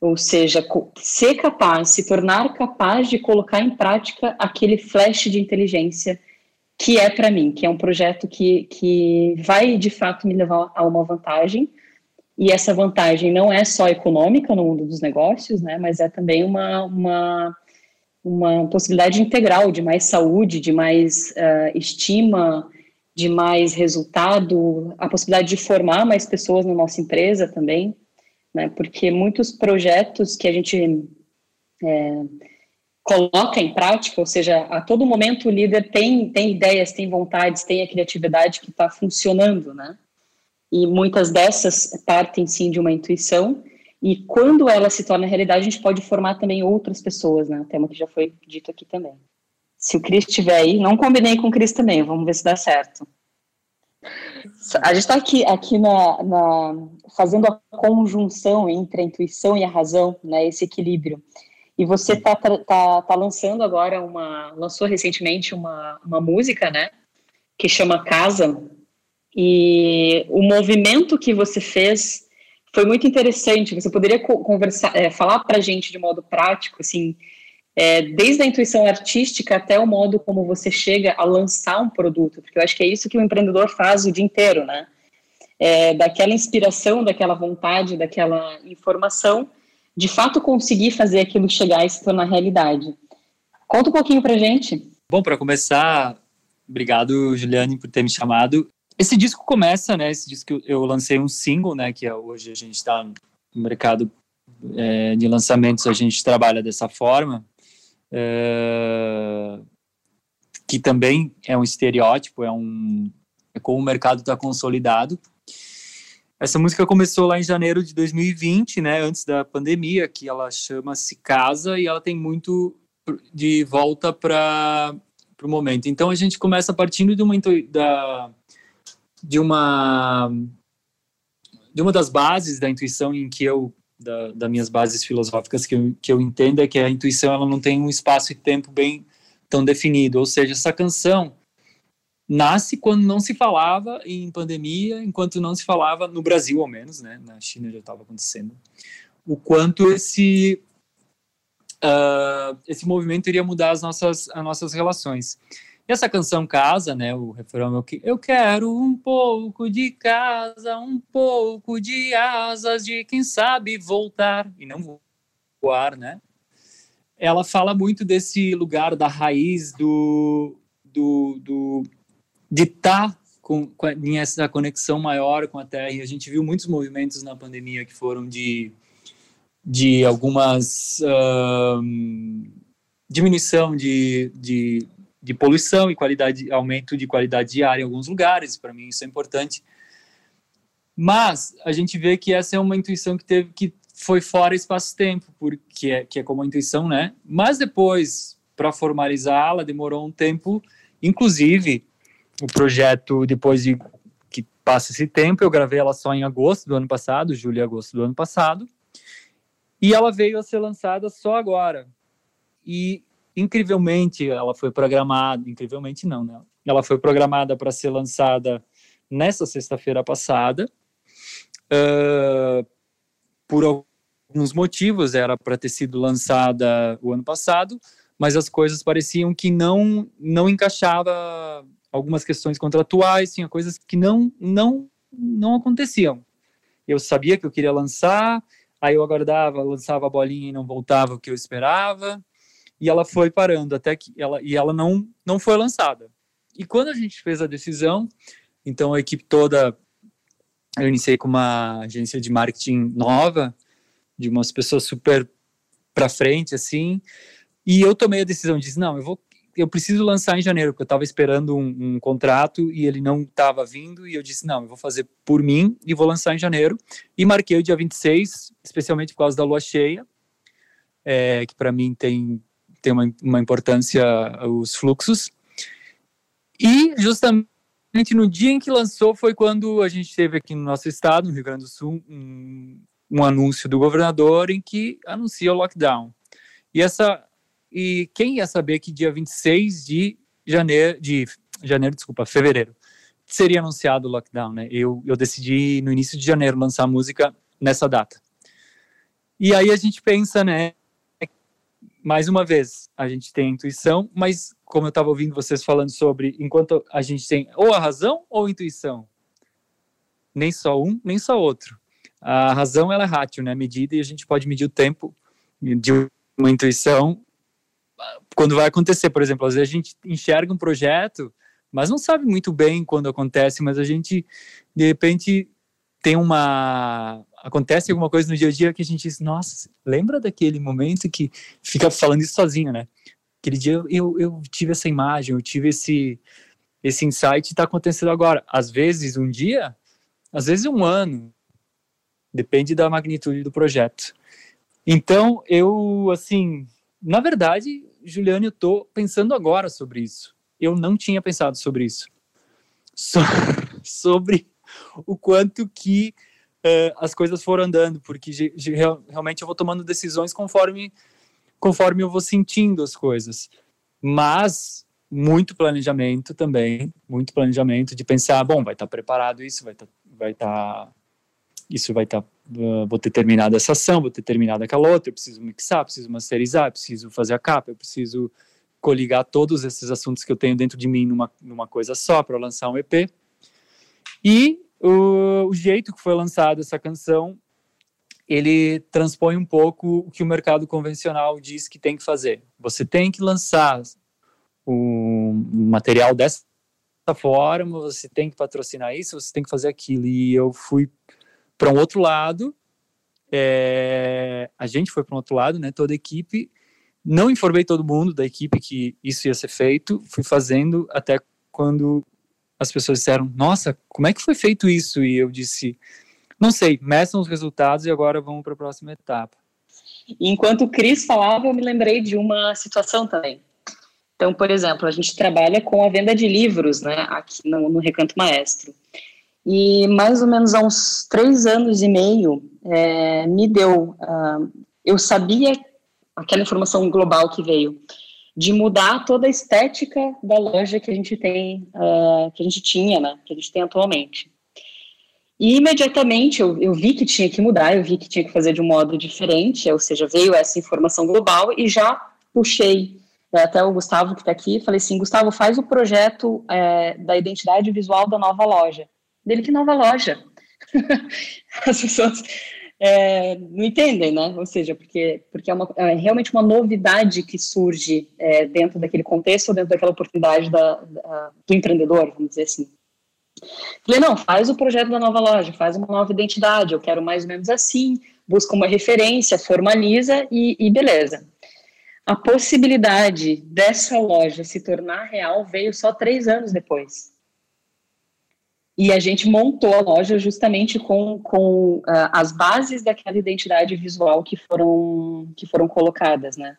[SPEAKER 1] Ou seja, ser capaz, se tornar capaz de colocar em prática aquele flash de inteligência que é para mim, que é um projeto que, que vai de fato me levar a uma vantagem. E essa vantagem não é só econômica no mundo dos negócios, né, mas é também uma, uma, uma possibilidade integral de mais saúde, de mais uh, estima, de mais resultado, a possibilidade de formar mais pessoas na nossa empresa também né? Porque muitos projetos que a gente é, coloca em prática, ou seja, a todo momento o líder tem, tem ideias, tem vontades, tem a criatividade que está funcionando, né? E muitas dessas partem sim de uma intuição, e quando ela se torna realidade, a gente pode formar também outras pessoas, né? Tema que já foi dito aqui também. Se o Cris estiver aí, não combinei com o Cris também, vamos ver se dá certo. A gente está aqui, aqui na, na, fazendo a conjunção entre a intuição e a razão, né, esse equilíbrio. E você está tá, tá lançando agora uma, lançou recentemente uma, uma música, né, que chama Casa. E o movimento que você fez foi muito interessante. Você poderia conversar, é, falar para a gente de modo prático, assim, é, desde a intuição artística até o modo como você chega a lançar um produto, porque eu acho que é isso que o empreendedor faz o dia inteiro, né? É, daquela inspiração, daquela vontade, daquela informação, de fato conseguir fazer aquilo chegar e se tornar realidade. Conta um pouquinho pra gente.
[SPEAKER 5] Bom, para começar, obrigado, Juliane, por ter me chamado. Esse disco começa, né? Esse disco eu lancei um single, né? Que é, hoje a gente está no mercado é, de lançamentos, a gente trabalha dessa forma. É, que também é um estereótipo, é um é como o mercado está consolidado. Essa música começou lá em janeiro de 2020, né, antes da pandemia, que ela chama-se Casa e ela tem muito de volta para o momento. Então a gente começa partindo de uma da, de uma de uma das bases da intuição em que eu da, das minhas bases filosóficas que eu, que eu entendo é que a intuição ela não tem um espaço e tempo bem tão definido, ou seja, essa canção nasce quando não se falava em pandemia, enquanto não se falava no Brasil ao menos, né, na China já estava acontecendo, o quanto esse uh, esse movimento iria mudar as nossas as nossas relações. Essa canção Casa, né, o refrão é eu quero um pouco de casa, um pouco de asas de quem sabe voltar e não voar, né? Ela fala muito desse lugar da raiz do, do, do de estar tá com, com essa conexão maior com a Terra. E a gente viu muitos movimentos na pandemia que foram de de algumas uh, diminuição de, de de poluição e qualidade, aumento de qualidade de ar em alguns lugares. Para mim isso é importante. Mas a gente vê que essa é uma intuição que teve que foi fora espaço-tempo, porque é, que é como a intuição, né? Mas depois, para formalizá-la, demorou um tempo. Inclusive, o projeto, depois de que passa esse tempo, eu gravei ela só em agosto do ano passado, julho e agosto do ano passado, e ela veio a ser lançada só agora. E incrivelmente ela foi programada, incrivelmente não, né? Ela foi programada para ser lançada nessa sexta-feira passada. Uh, por alguns motivos, era para ter sido lançada o ano passado, mas as coisas pareciam que não não encaixava algumas questões contratuais, tinha coisas que não não não aconteciam. Eu sabia que eu queria lançar, aí eu aguardava, lançava a bolinha e não voltava o que eu esperava e ela foi parando até que ela e ela não não foi lançada. E quando a gente fez a decisão, então a equipe toda eu iniciei com uma agência de marketing nova, de umas pessoas super para frente assim, e eu tomei a decisão de não, eu vou eu preciso lançar em janeiro, porque eu estava esperando um, um, contrato e ele não estava vindo, e eu disse, não, eu vou fazer por mim e vou lançar em janeiro. E marquei o dia 26, especialmente por causa da lua cheia, é, que para mim tem, tem uma, uma importância os fluxos. E justamente no dia em que lançou foi quando a gente teve aqui no nosso estado, no Rio Grande do Sul, um, um anúncio do governador em que anuncia o lockdown. E essa e quem ia saber que dia 26 de janeiro, de janeiro, desculpa, fevereiro, seria anunciado o lockdown, né? Eu, eu decidi no início de janeiro lançar a música nessa data. E aí a gente pensa, né? Mais uma vez, a gente tem a intuição, mas como eu estava ouvindo vocês falando sobre, enquanto a gente tem ou a razão ou a intuição, nem só um, nem só outro. A razão ela é rátil, né? Medida e a gente pode medir o tempo de uma intuição quando vai acontecer, por exemplo, às vezes a gente enxerga um projeto, mas não sabe muito bem quando acontece, mas a gente de repente tem uma acontece alguma coisa no dia a dia que a gente diz, nossa, lembra daquele momento que fica falando isso sozinho, né? Aquele dia eu, eu tive essa imagem, eu tive esse esse insight está acontecendo agora. Às vezes um dia, às vezes um ano, depende da magnitude do projeto. Então eu assim, na verdade, Juliane, eu estou pensando agora sobre isso. Eu não tinha pensado sobre isso. So, sobre o quanto que uh, as coisas foram andando, porque realmente eu vou tomando decisões conforme, conforme eu vou sentindo as coisas. Mas muito planejamento também, muito planejamento de pensar, bom, vai estar tá preparado isso, vai estar, tá, vai estar, tá, isso vai estar, uh, vou ter terminado essa ação, vou ter terminado aquela outra, eu preciso mixar, preciso masterizar, preciso fazer a capa, eu preciso coligar todos esses assuntos que eu tenho dentro de mim numa, numa coisa só para lançar um EP. E o, o jeito que foi lançada essa canção, ele transpõe um pouco o que o mercado convencional diz que tem que fazer. Você tem que lançar o material dessa forma, você tem que patrocinar isso, você tem que fazer aquilo. E eu fui para um outro lado, é, a gente foi para um outro lado, né, toda a equipe. Não informei todo mundo da equipe que isso ia ser feito, fui fazendo até quando as pessoas disseram: Nossa, como é que foi feito isso? E eu disse: Não sei, meçam os resultados e agora vamos para a próxima etapa.
[SPEAKER 1] Enquanto o Cris falava, eu me lembrei de uma situação também. Então, por exemplo, a gente trabalha com a venda de livros, né, aqui no, no Recanto Maestro. E mais ou menos há uns três anos e meio, é, me deu. Uh, eu sabia aquela informação global que veio de mudar toda a estética da loja que a gente tem, uh, que a gente tinha, né, que a gente tem atualmente. E imediatamente eu, eu, vi que tinha que mudar, eu vi que tinha que fazer de um modo diferente, ou seja, veio essa informação global e já puxei é, até o Gustavo que está aqui, falei assim, Gustavo, faz o projeto é, da identidade visual da nova loja. Dele, que nova loja? As pessoas é, não entendem, né? Ou seja, porque, porque é, uma, é realmente uma novidade que surge é, dentro daquele contexto, dentro daquela oportunidade da, da, do empreendedor, vamos dizer assim. Falei, não, faz o projeto da nova loja, faz uma nova identidade, eu quero mais ou menos assim, busca uma referência, formaliza e, e beleza. A possibilidade dessa loja se tornar real veio só três anos depois. E a gente montou a loja justamente com, com uh, as bases daquela identidade visual que foram, que foram colocadas, né?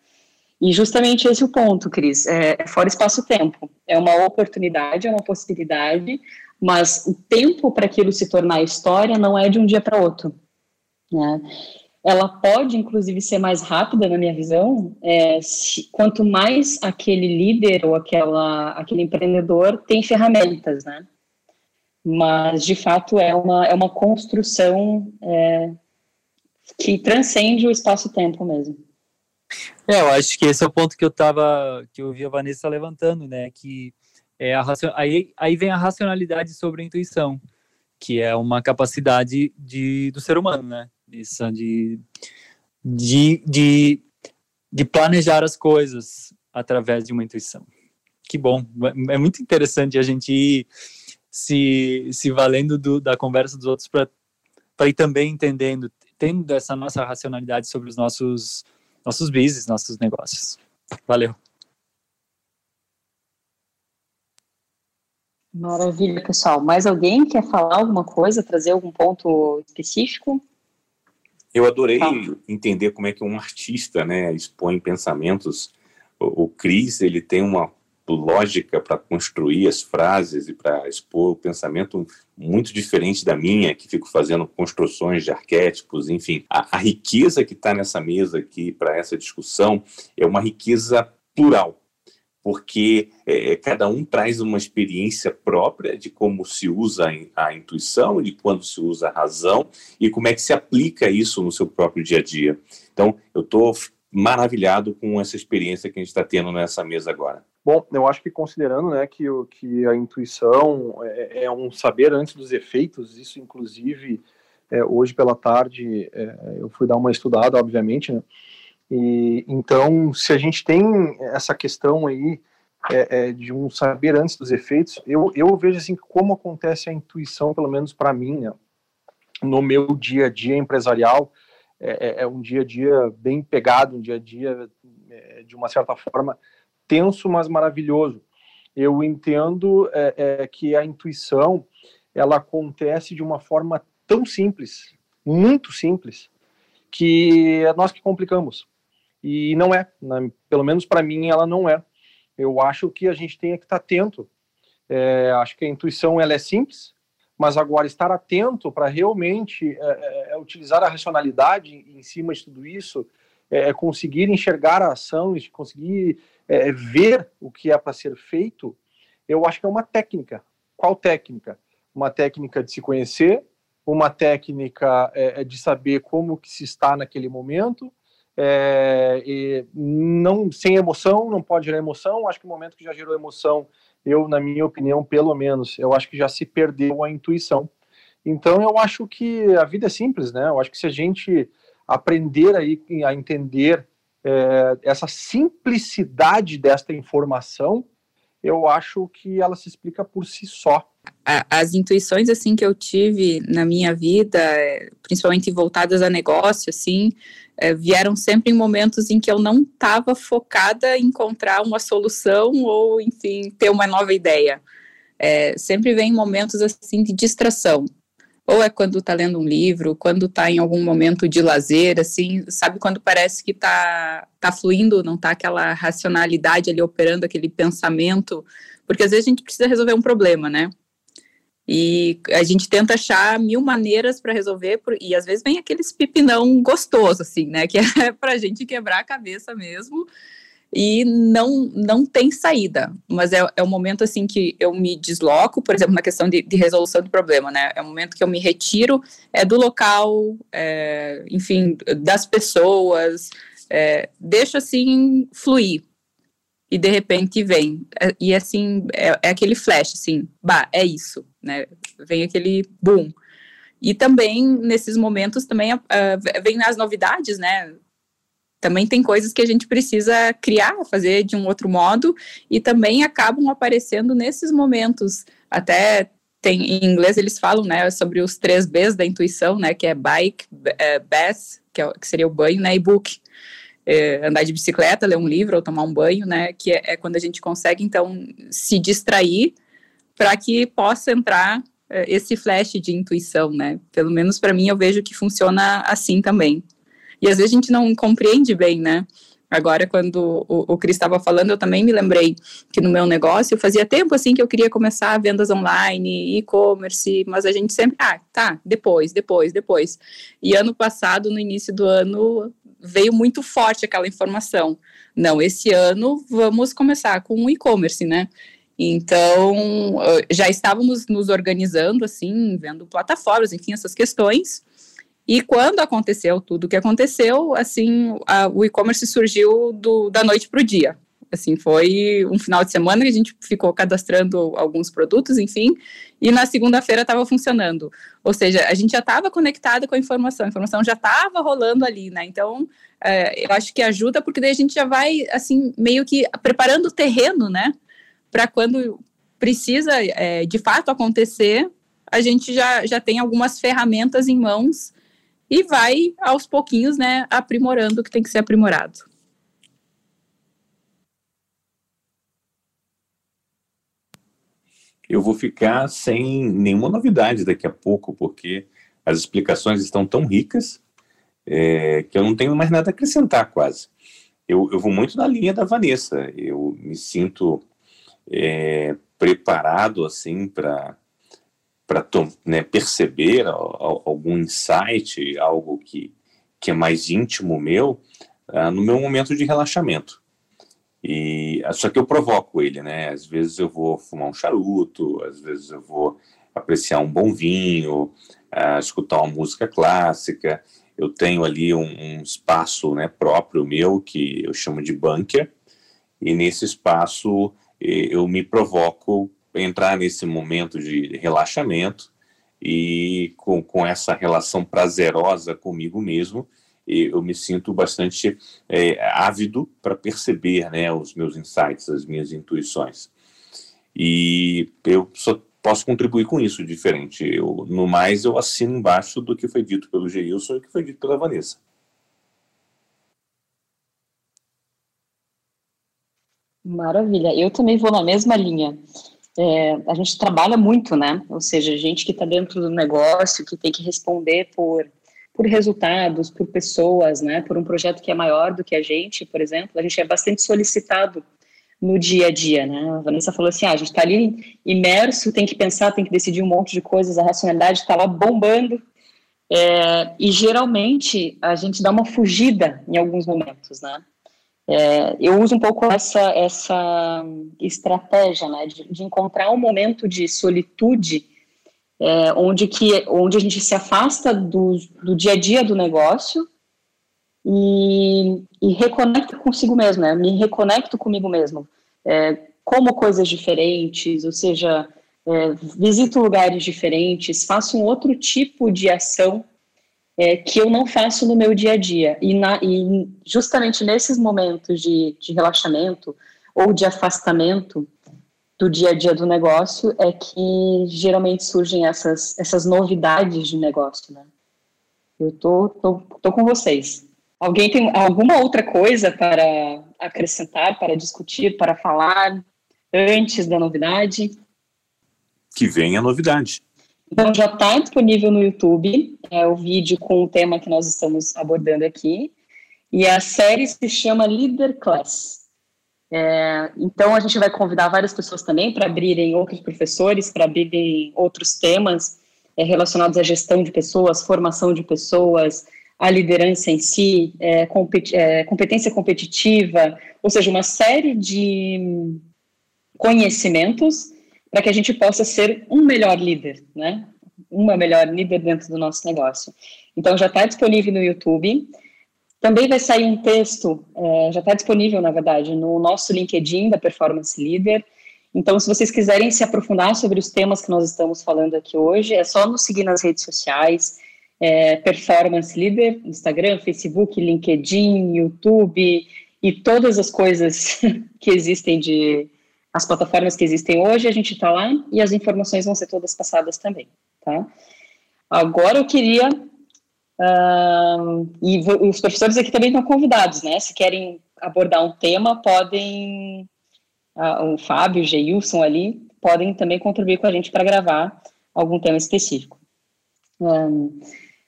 [SPEAKER 1] E justamente esse é o ponto, Cris. É, é fora espaço-tempo. É uma oportunidade, é uma possibilidade, mas o tempo para aquilo se tornar história não é de um dia para outro. Né? Ela pode, inclusive, ser mais rápida, na minha visão, é, se, quanto mais aquele líder ou aquela, aquele empreendedor tem ferramentas, né? Mas de fato é uma, é uma construção é, que transcende o espaço-tempo mesmo.
[SPEAKER 5] É, eu acho que esse é o ponto que eu tava, que eu vi a Vanessa levantando, né, que é a aí, aí vem a racionalidade sobre a intuição, que é uma capacidade de, do ser humano, né, Isso, de, de, de, de planejar as coisas através de uma intuição. Que bom, é muito interessante a gente ir se, se valendo do, da conversa dos outros para ir também entendendo, tendo essa nossa racionalidade sobre os nossos, nossos business, nossos negócios. Valeu.
[SPEAKER 1] Maravilha, pessoal. Mais alguém quer falar alguma coisa, trazer algum ponto específico?
[SPEAKER 2] Eu adorei ah. entender como é que um artista, né, expõe pensamentos. O, o Cris, ele tem uma lógica para construir as frases e para expor o pensamento muito diferente da minha, que fico fazendo construções de arquétipos, enfim. A, a riqueza que está nessa mesa aqui para essa discussão é uma riqueza plural porque é, cada um traz uma experiência própria de como se usa a intuição, de quando se usa a razão e como é que se aplica isso no seu próprio dia a dia. Então, eu estou maravilhado com essa experiência que a gente está tendo nessa mesa agora.
[SPEAKER 3] Bom, eu acho que considerando né, que, que a intuição é, é um saber antes dos efeitos, isso inclusive é, hoje pela tarde é, eu fui dar uma estudada, obviamente, né, e então se a gente tem essa questão aí é, é, de um saber antes dos efeitos, eu, eu vejo assim como acontece a intuição, pelo menos para mim, né, no meu dia a dia empresarial, é, é, um dia a dia bem pegado, um dia a dia de uma certa forma tenso, mas maravilhoso. Eu entendo é, é, que a intuição ela acontece de uma forma tão simples, muito simples, que é nós que complicamos. E não é, né? pelo menos para mim ela não é. Eu acho que a gente tem que estar atento. É, acho que a intuição ela é simples, mas agora estar atento para realmente é, é, utilizar a racionalidade em cima de tudo isso, é, conseguir enxergar a ação, conseguir é, ver o que é para ser feito, eu acho que é uma técnica. Qual técnica? Uma técnica de se conhecer, uma técnica é, é de saber como que se está naquele momento, é, não sem emoção, não pode gerar emoção. Acho que o momento que já gerou emoção, eu, na minha opinião, pelo menos, eu acho que já se perdeu a intuição. Então, eu acho que a vida é simples, né? Eu acho que se a gente aprender aí a entender é, essa simplicidade desta informação, eu acho que ela se explica por si só.
[SPEAKER 4] As intuições assim que eu tive na minha vida, é, principalmente voltadas a negócio, assim, é, vieram sempre em momentos em que eu não estava focada em encontrar uma solução ou, enfim, ter uma nova ideia. É, sempre vem momentos assim de distração ou é quando está lendo um livro, quando está em algum momento de lazer, assim, sabe quando parece que está tá fluindo, não está aquela racionalidade ali operando, aquele pensamento, porque às vezes a gente precisa resolver um problema, né? E a gente tenta achar mil maneiras para resolver, e às vezes vem aqueles pipinão gostoso, assim, né? Que é para a gente quebrar a cabeça mesmo e não não tem saída. Mas é, é o momento assim que eu me desloco, por exemplo, na questão de, de resolução do problema, né? É o momento que eu me retiro é do local, é, enfim, das pessoas, é, deixo assim fluir. E de repente vem. É, e assim, é, é aquele flash, assim, bah, é isso, né? Vem aquele boom. E também, nesses momentos, também uh, vem as novidades, né? Também tem coisas que a gente precisa criar, fazer de um outro modo, e também acabam aparecendo nesses momentos. Até tem em inglês eles falam, né, sobre os três Bs da intuição, né, que é bike, é, bath, que, é, que seria o banho, né, e book. É, andar de bicicleta, ler um livro ou tomar um banho, né, que é, é quando a gente consegue, então, se distrair para que possa entrar é, esse flash de intuição, né, pelo menos para mim eu vejo que funciona assim também. E às vezes a gente não compreende bem, né? Agora, quando o, o Cris estava falando, eu também me lembrei que no meu negócio fazia tempo assim que eu queria começar vendas online, e-commerce, mas a gente sempre, ah, tá, depois, depois, depois. E ano passado, no início do ano, veio muito forte aquela informação. Não, esse ano vamos começar com o e-commerce, né? Então, já estávamos nos organizando, assim, vendo plataformas, enfim, essas questões. E quando aconteceu tudo o que aconteceu, assim, a, o e-commerce surgiu do, da noite para o dia. Assim, foi um final de semana que a gente ficou cadastrando alguns produtos, enfim, e na segunda-feira estava funcionando. Ou seja, a gente já estava conectada com a informação, a informação já estava rolando ali, né? Então, é, eu acho que ajuda, porque daí a gente já vai, assim, meio que preparando o terreno, né? Para quando precisa é, de fato acontecer, a gente já, já tem algumas ferramentas em mãos e vai aos pouquinhos, né, aprimorando o que tem que ser aprimorado.
[SPEAKER 2] Eu vou ficar sem nenhuma novidade daqui a pouco, porque as explicações estão tão ricas é, que eu não tenho mais nada a acrescentar quase. Eu, eu vou muito na linha da Vanessa. Eu me sinto é, preparado assim para para né, perceber algum insight, algo que, que é mais íntimo meu, uh, no meu momento de relaxamento. E só que eu provoco ele, né? Às vezes eu vou fumar um charuto, às vezes eu vou apreciar um bom vinho, uh, escutar uma música clássica. Eu tenho ali um, um, espaço né, próprio meu que eu chamo de bunker, e nesse espaço eu me provoco entrar nesse momento de relaxamento e com, com essa relação prazerosa comigo mesmo, eu me sinto bastante é, ávido para perceber né, os meus insights, as minhas intuições. E eu só posso contribuir com isso diferente. Eu, no mais, eu assino embaixo do que foi dito pelo Geilson e do que foi dito pela Vanessa.
[SPEAKER 1] Maravilha. Eu também vou na mesma linha é, a gente trabalha muito, né? Ou seja, gente que está dentro do negócio, que tem que responder por, por resultados, por pessoas, né? Por um projeto que é maior do que a gente, por exemplo, a gente é bastante solicitado no dia a dia, né? A Vanessa falou assim, ah, a gente está ali imerso, tem que pensar, tem que decidir um monte de coisas, a racionalidade está lá bombando, é, e geralmente a gente dá uma fugida em alguns momentos, né? É, eu uso um pouco essa, essa estratégia, né, de, de encontrar um momento de solitude é, onde, que, onde a gente se afasta do, do dia a dia do negócio e, e reconecta consigo mesmo, né, me reconecto comigo mesmo, é, como coisas diferentes, ou seja, é, visito lugares diferentes, faço um outro tipo de ação é, que eu não faço no meu dia a dia. E, na, e justamente nesses momentos de, de relaxamento ou de afastamento do dia a dia do negócio é que geralmente surgem essas, essas novidades de negócio, né? Eu tô, tô, tô com vocês. Alguém tem alguma outra coisa para acrescentar, para discutir, para falar antes da novidade?
[SPEAKER 2] Que venha a novidade.
[SPEAKER 1] Então, já está disponível no YouTube é, o vídeo com o tema que nós estamos abordando aqui. E a série se chama Leader Class. É, então, a gente vai convidar várias pessoas também para abrirem outros professores, para abrirem outros temas é, relacionados à gestão de pessoas, formação de pessoas, a liderança em si, é, é, competência competitiva, ou seja, uma série de conhecimentos para que a gente possa ser um melhor líder, né? Uma melhor líder dentro do nosso negócio. Então, já está disponível no YouTube. Também vai sair um texto, é, já está disponível, na verdade, no nosso LinkedIn da Performance Leader. Então, se vocês quiserem se aprofundar sobre os temas que nós estamos falando aqui hoje, é só nos seguir nas redes sociais, é, Performance Leader, Instagram, Facebook, LinkedIn, YouTube e todas as coisas que existem de, as plataformas que existem hoje, a gente está lá e as informações vão ser todas passadas também, tá? Agora eu queria, uh, e os professores aqui também estão convidados, né? Se querem abordar um tema, podem, uh, o Fábio, o Geilson ali, podem também contribuir com a gente para gravar algum tema específico. Um,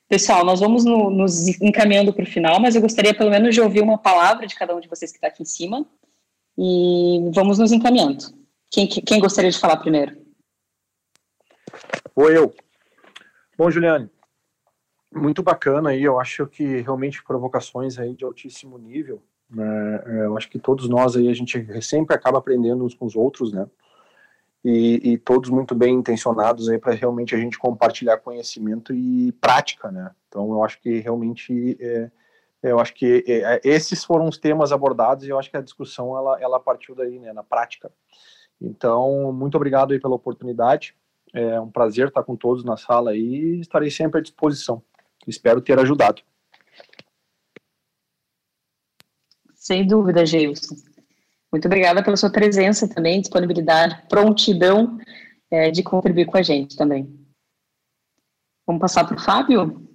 [SPEAKER 1] pessoal, nós vamos no, nos encaminhando para o final, mas eu gostaria pelo menos de ouvir uma palavra de cada um de vocês que está aqui em cima, e vamos nos encaminhando. Quem, quem gostaria de falar primeiro?
[SPEAKER 3] Ou eu. Bom, Juliane, muito bacana aí, eu acho que realmente provocações aí de altíssimo nível, né, é, eu acho que todos nós aí, a gente sempre acaba aprendendo uns com os outros, né, e, e todos muito bem intencionados aí para realmente a gente compartilhar conhecimento e prática, né, então eu acho que realmente é, eu acho que é, é, esses foram os temas abordados e eu acho que a discussão ela, ela partiu daí, né, na prática. Então, muito obrigado aí pela oportunidade. É um prazer estar com todos na sala e estarei sempre à disposição. Espero ter ajudado.
[SPEAKER 1] Sem dúvida, Gilson. Muito obrigada pela sua presença também, disponibilidade, prontidão é, de contribuir com a gente também. Vamos passar para o Fábio?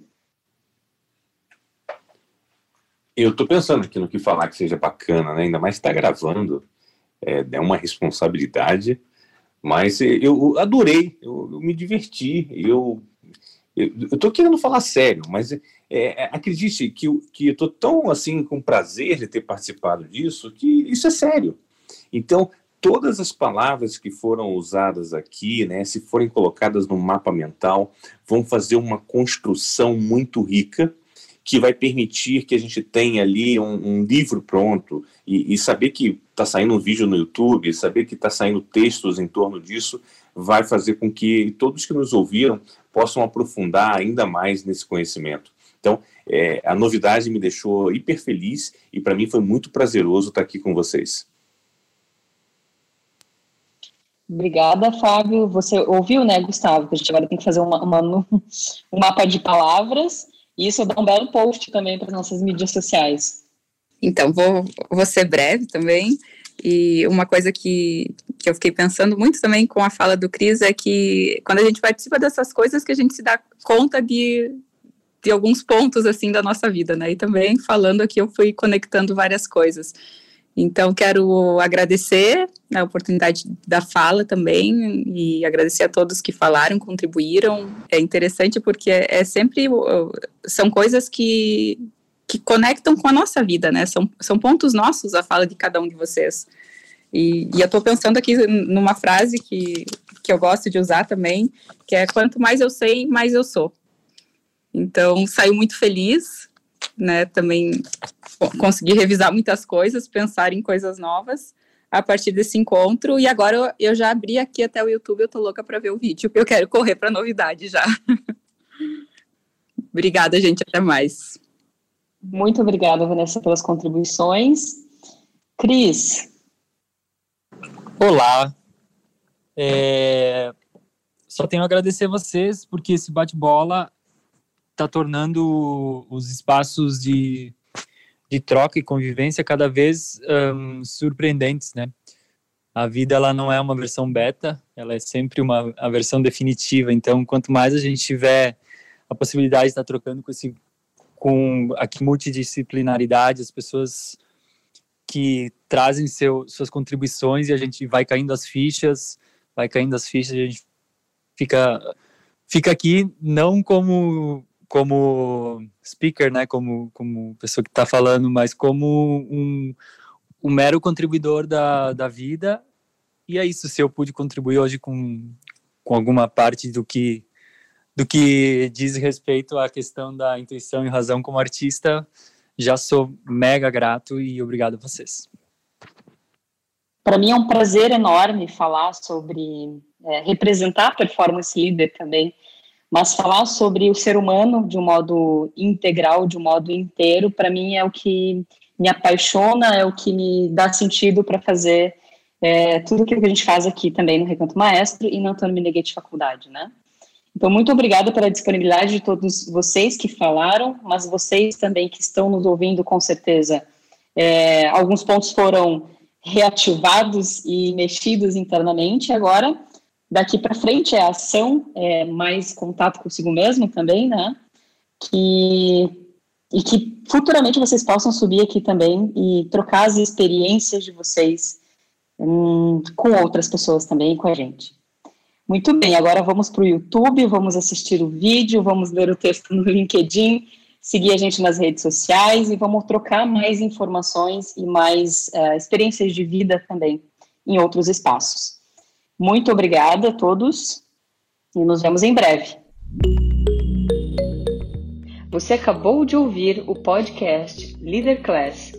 [SPEAKER 2] Eu estou pensando aqui no que falar que seja bacana, né? ainda mais estar tá gravando, é, é uma responsabilidade, mas eu adorei, eu, eu me diverti, eu, Eu estou querendo falar sério, mas é, é, acredite que, que eu estou tão assim com prazer de ter participado disso que isso é sério. Então, todas as palavras que foram usadas aqui, né, se forem colocadas no mapa mental, vão fazer uma construção muito rica que vai permitir que a gente tenha ali um, um livro pronto e, e saber que está saindo um vídeo no YouTube, saber que está saindo textos em torno disso, vai fazer com que todos que nos ouviram possam aprofundar ainda mais nesse conhecimento. Então, é, a novidade me deixou hiper feliz e para mim foi muito prazeroso estar aqui com vocês.
[SPEAKER 1] Obrigada, Fábio. Você ouviu, né, Gustavo? A gente agora tem que fazer uma, uma, um mapa de palavras e isso dá um belo post também para nossas mídias sociais.
[SPEAKER 4] Então, vou, vou ser breve também. E uma coisa que, que eu fiquei pensando muito também com a fala do Cris é que quando a gente participa dessas coisas que a gente se dá conta de, de alguns pontos assim da nossa vida, né? E também falando aqui eu fui conectando várias coisas. Então, quero agradecer a oportunidade da fala também e agradecer a todos que falaram, contribuíram. É interessante porque é, sempre são coisas que, que conectam com a nossa vida, né? São, são pontos nossos a fala de cada um de vocês. E, e eu estou pensando aqui numa frase que, que eu gosto de usar também, que é quanto mais eu sei, mais eu sou. Então, saiu muito feliz né, também consegui revisar muitas coisas, pensar em coisas novas a partir desse encontro. E agora eu, eu já abri aqui até o YouTube, eu tô louca para ver o vídeo, porque eu quero correr para novidade já. obrigada, gente, até mais.
[SPEAKER 1] Muito obrigada, Vanessa, pelas contribuições. Cris.
[SPEAKER 5] Olá. É... Só tenho a agradecer a vocês, porque esse bate-bola está tornando os espaços de, de troca e convivência cada vez um, surpreendentes, né? A vida ela não é uma versão beta, ela é sempre uma a versão definitiva. Então, quanto mais a gente tiver a possibilidade de estar trocando com esse com a multidisciplinaridade, as pessoas que trazem seu, suas contribuições e a gente vai caindo as fichas, vai caindo as fichas, a gente fica fica aqui não como como speaker, né, como, como pessoa que está falando, mas como um, um mero contribuidor da, da vida. E é isso, se eu pude contribuir hoje com, com alguma parte do que, do que diz respeito à questão da intuição e razão como artista, já sou mega grato e obrigado a vocês.
[SPEAKER 1] Para mim é um prazer enorme falar sobre é, representar a performance líder também mas falar sobre o ser humano de um modo integral, de um modo inteiro, para mim é o que me apaixona, é o que me dá sentido para fazer é, tudo aquilo que a gente faz aqui também no Recanto Maestro e no Antônio Meneghetti Faculdade, né? Então, muito obrigada pela disponibilidade de todos vocês que falaram, mas vocês também que estão nos ouvindo, com certeza. É, alguns pontos foram reativados e mexidos internamente agora, daqui para frente é ação, é mais contato consigo mesmo também, né? Que, e que futuramente vocês possam subir aqui também e trocar as experiências de vocês hum, com outras pessoas também, com a gente. Muito bem, agora vamos para o YouTube, vamos assistir o vídeo, vamos ler o texto no LinkedIn, seguir a gente nas redes sociais e vamos trocar mais informações e mais uh, experiências de vida também em outros espaços. Muito obrigada a todos e nos vemos em breve. Você acabou de ouvir o podcast Leader Class.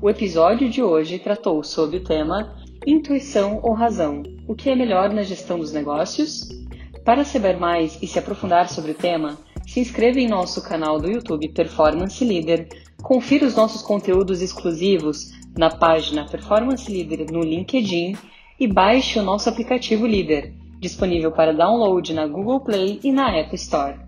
[SPEAKER 1] O episódio de hoje tratou sobre o tema Intuição ou Razão: o que é melhor na gestão dos negócios? Para saber mais e se aprofundar sobre o tema, se inscreva em nosso canal do YouTube Performance Leader, confira os nossos conteúdos exclusivos na página Performance Leader no LinkedIn e baixe o nosso aplicativo Líder, disponível para download na Google Play e na App Store.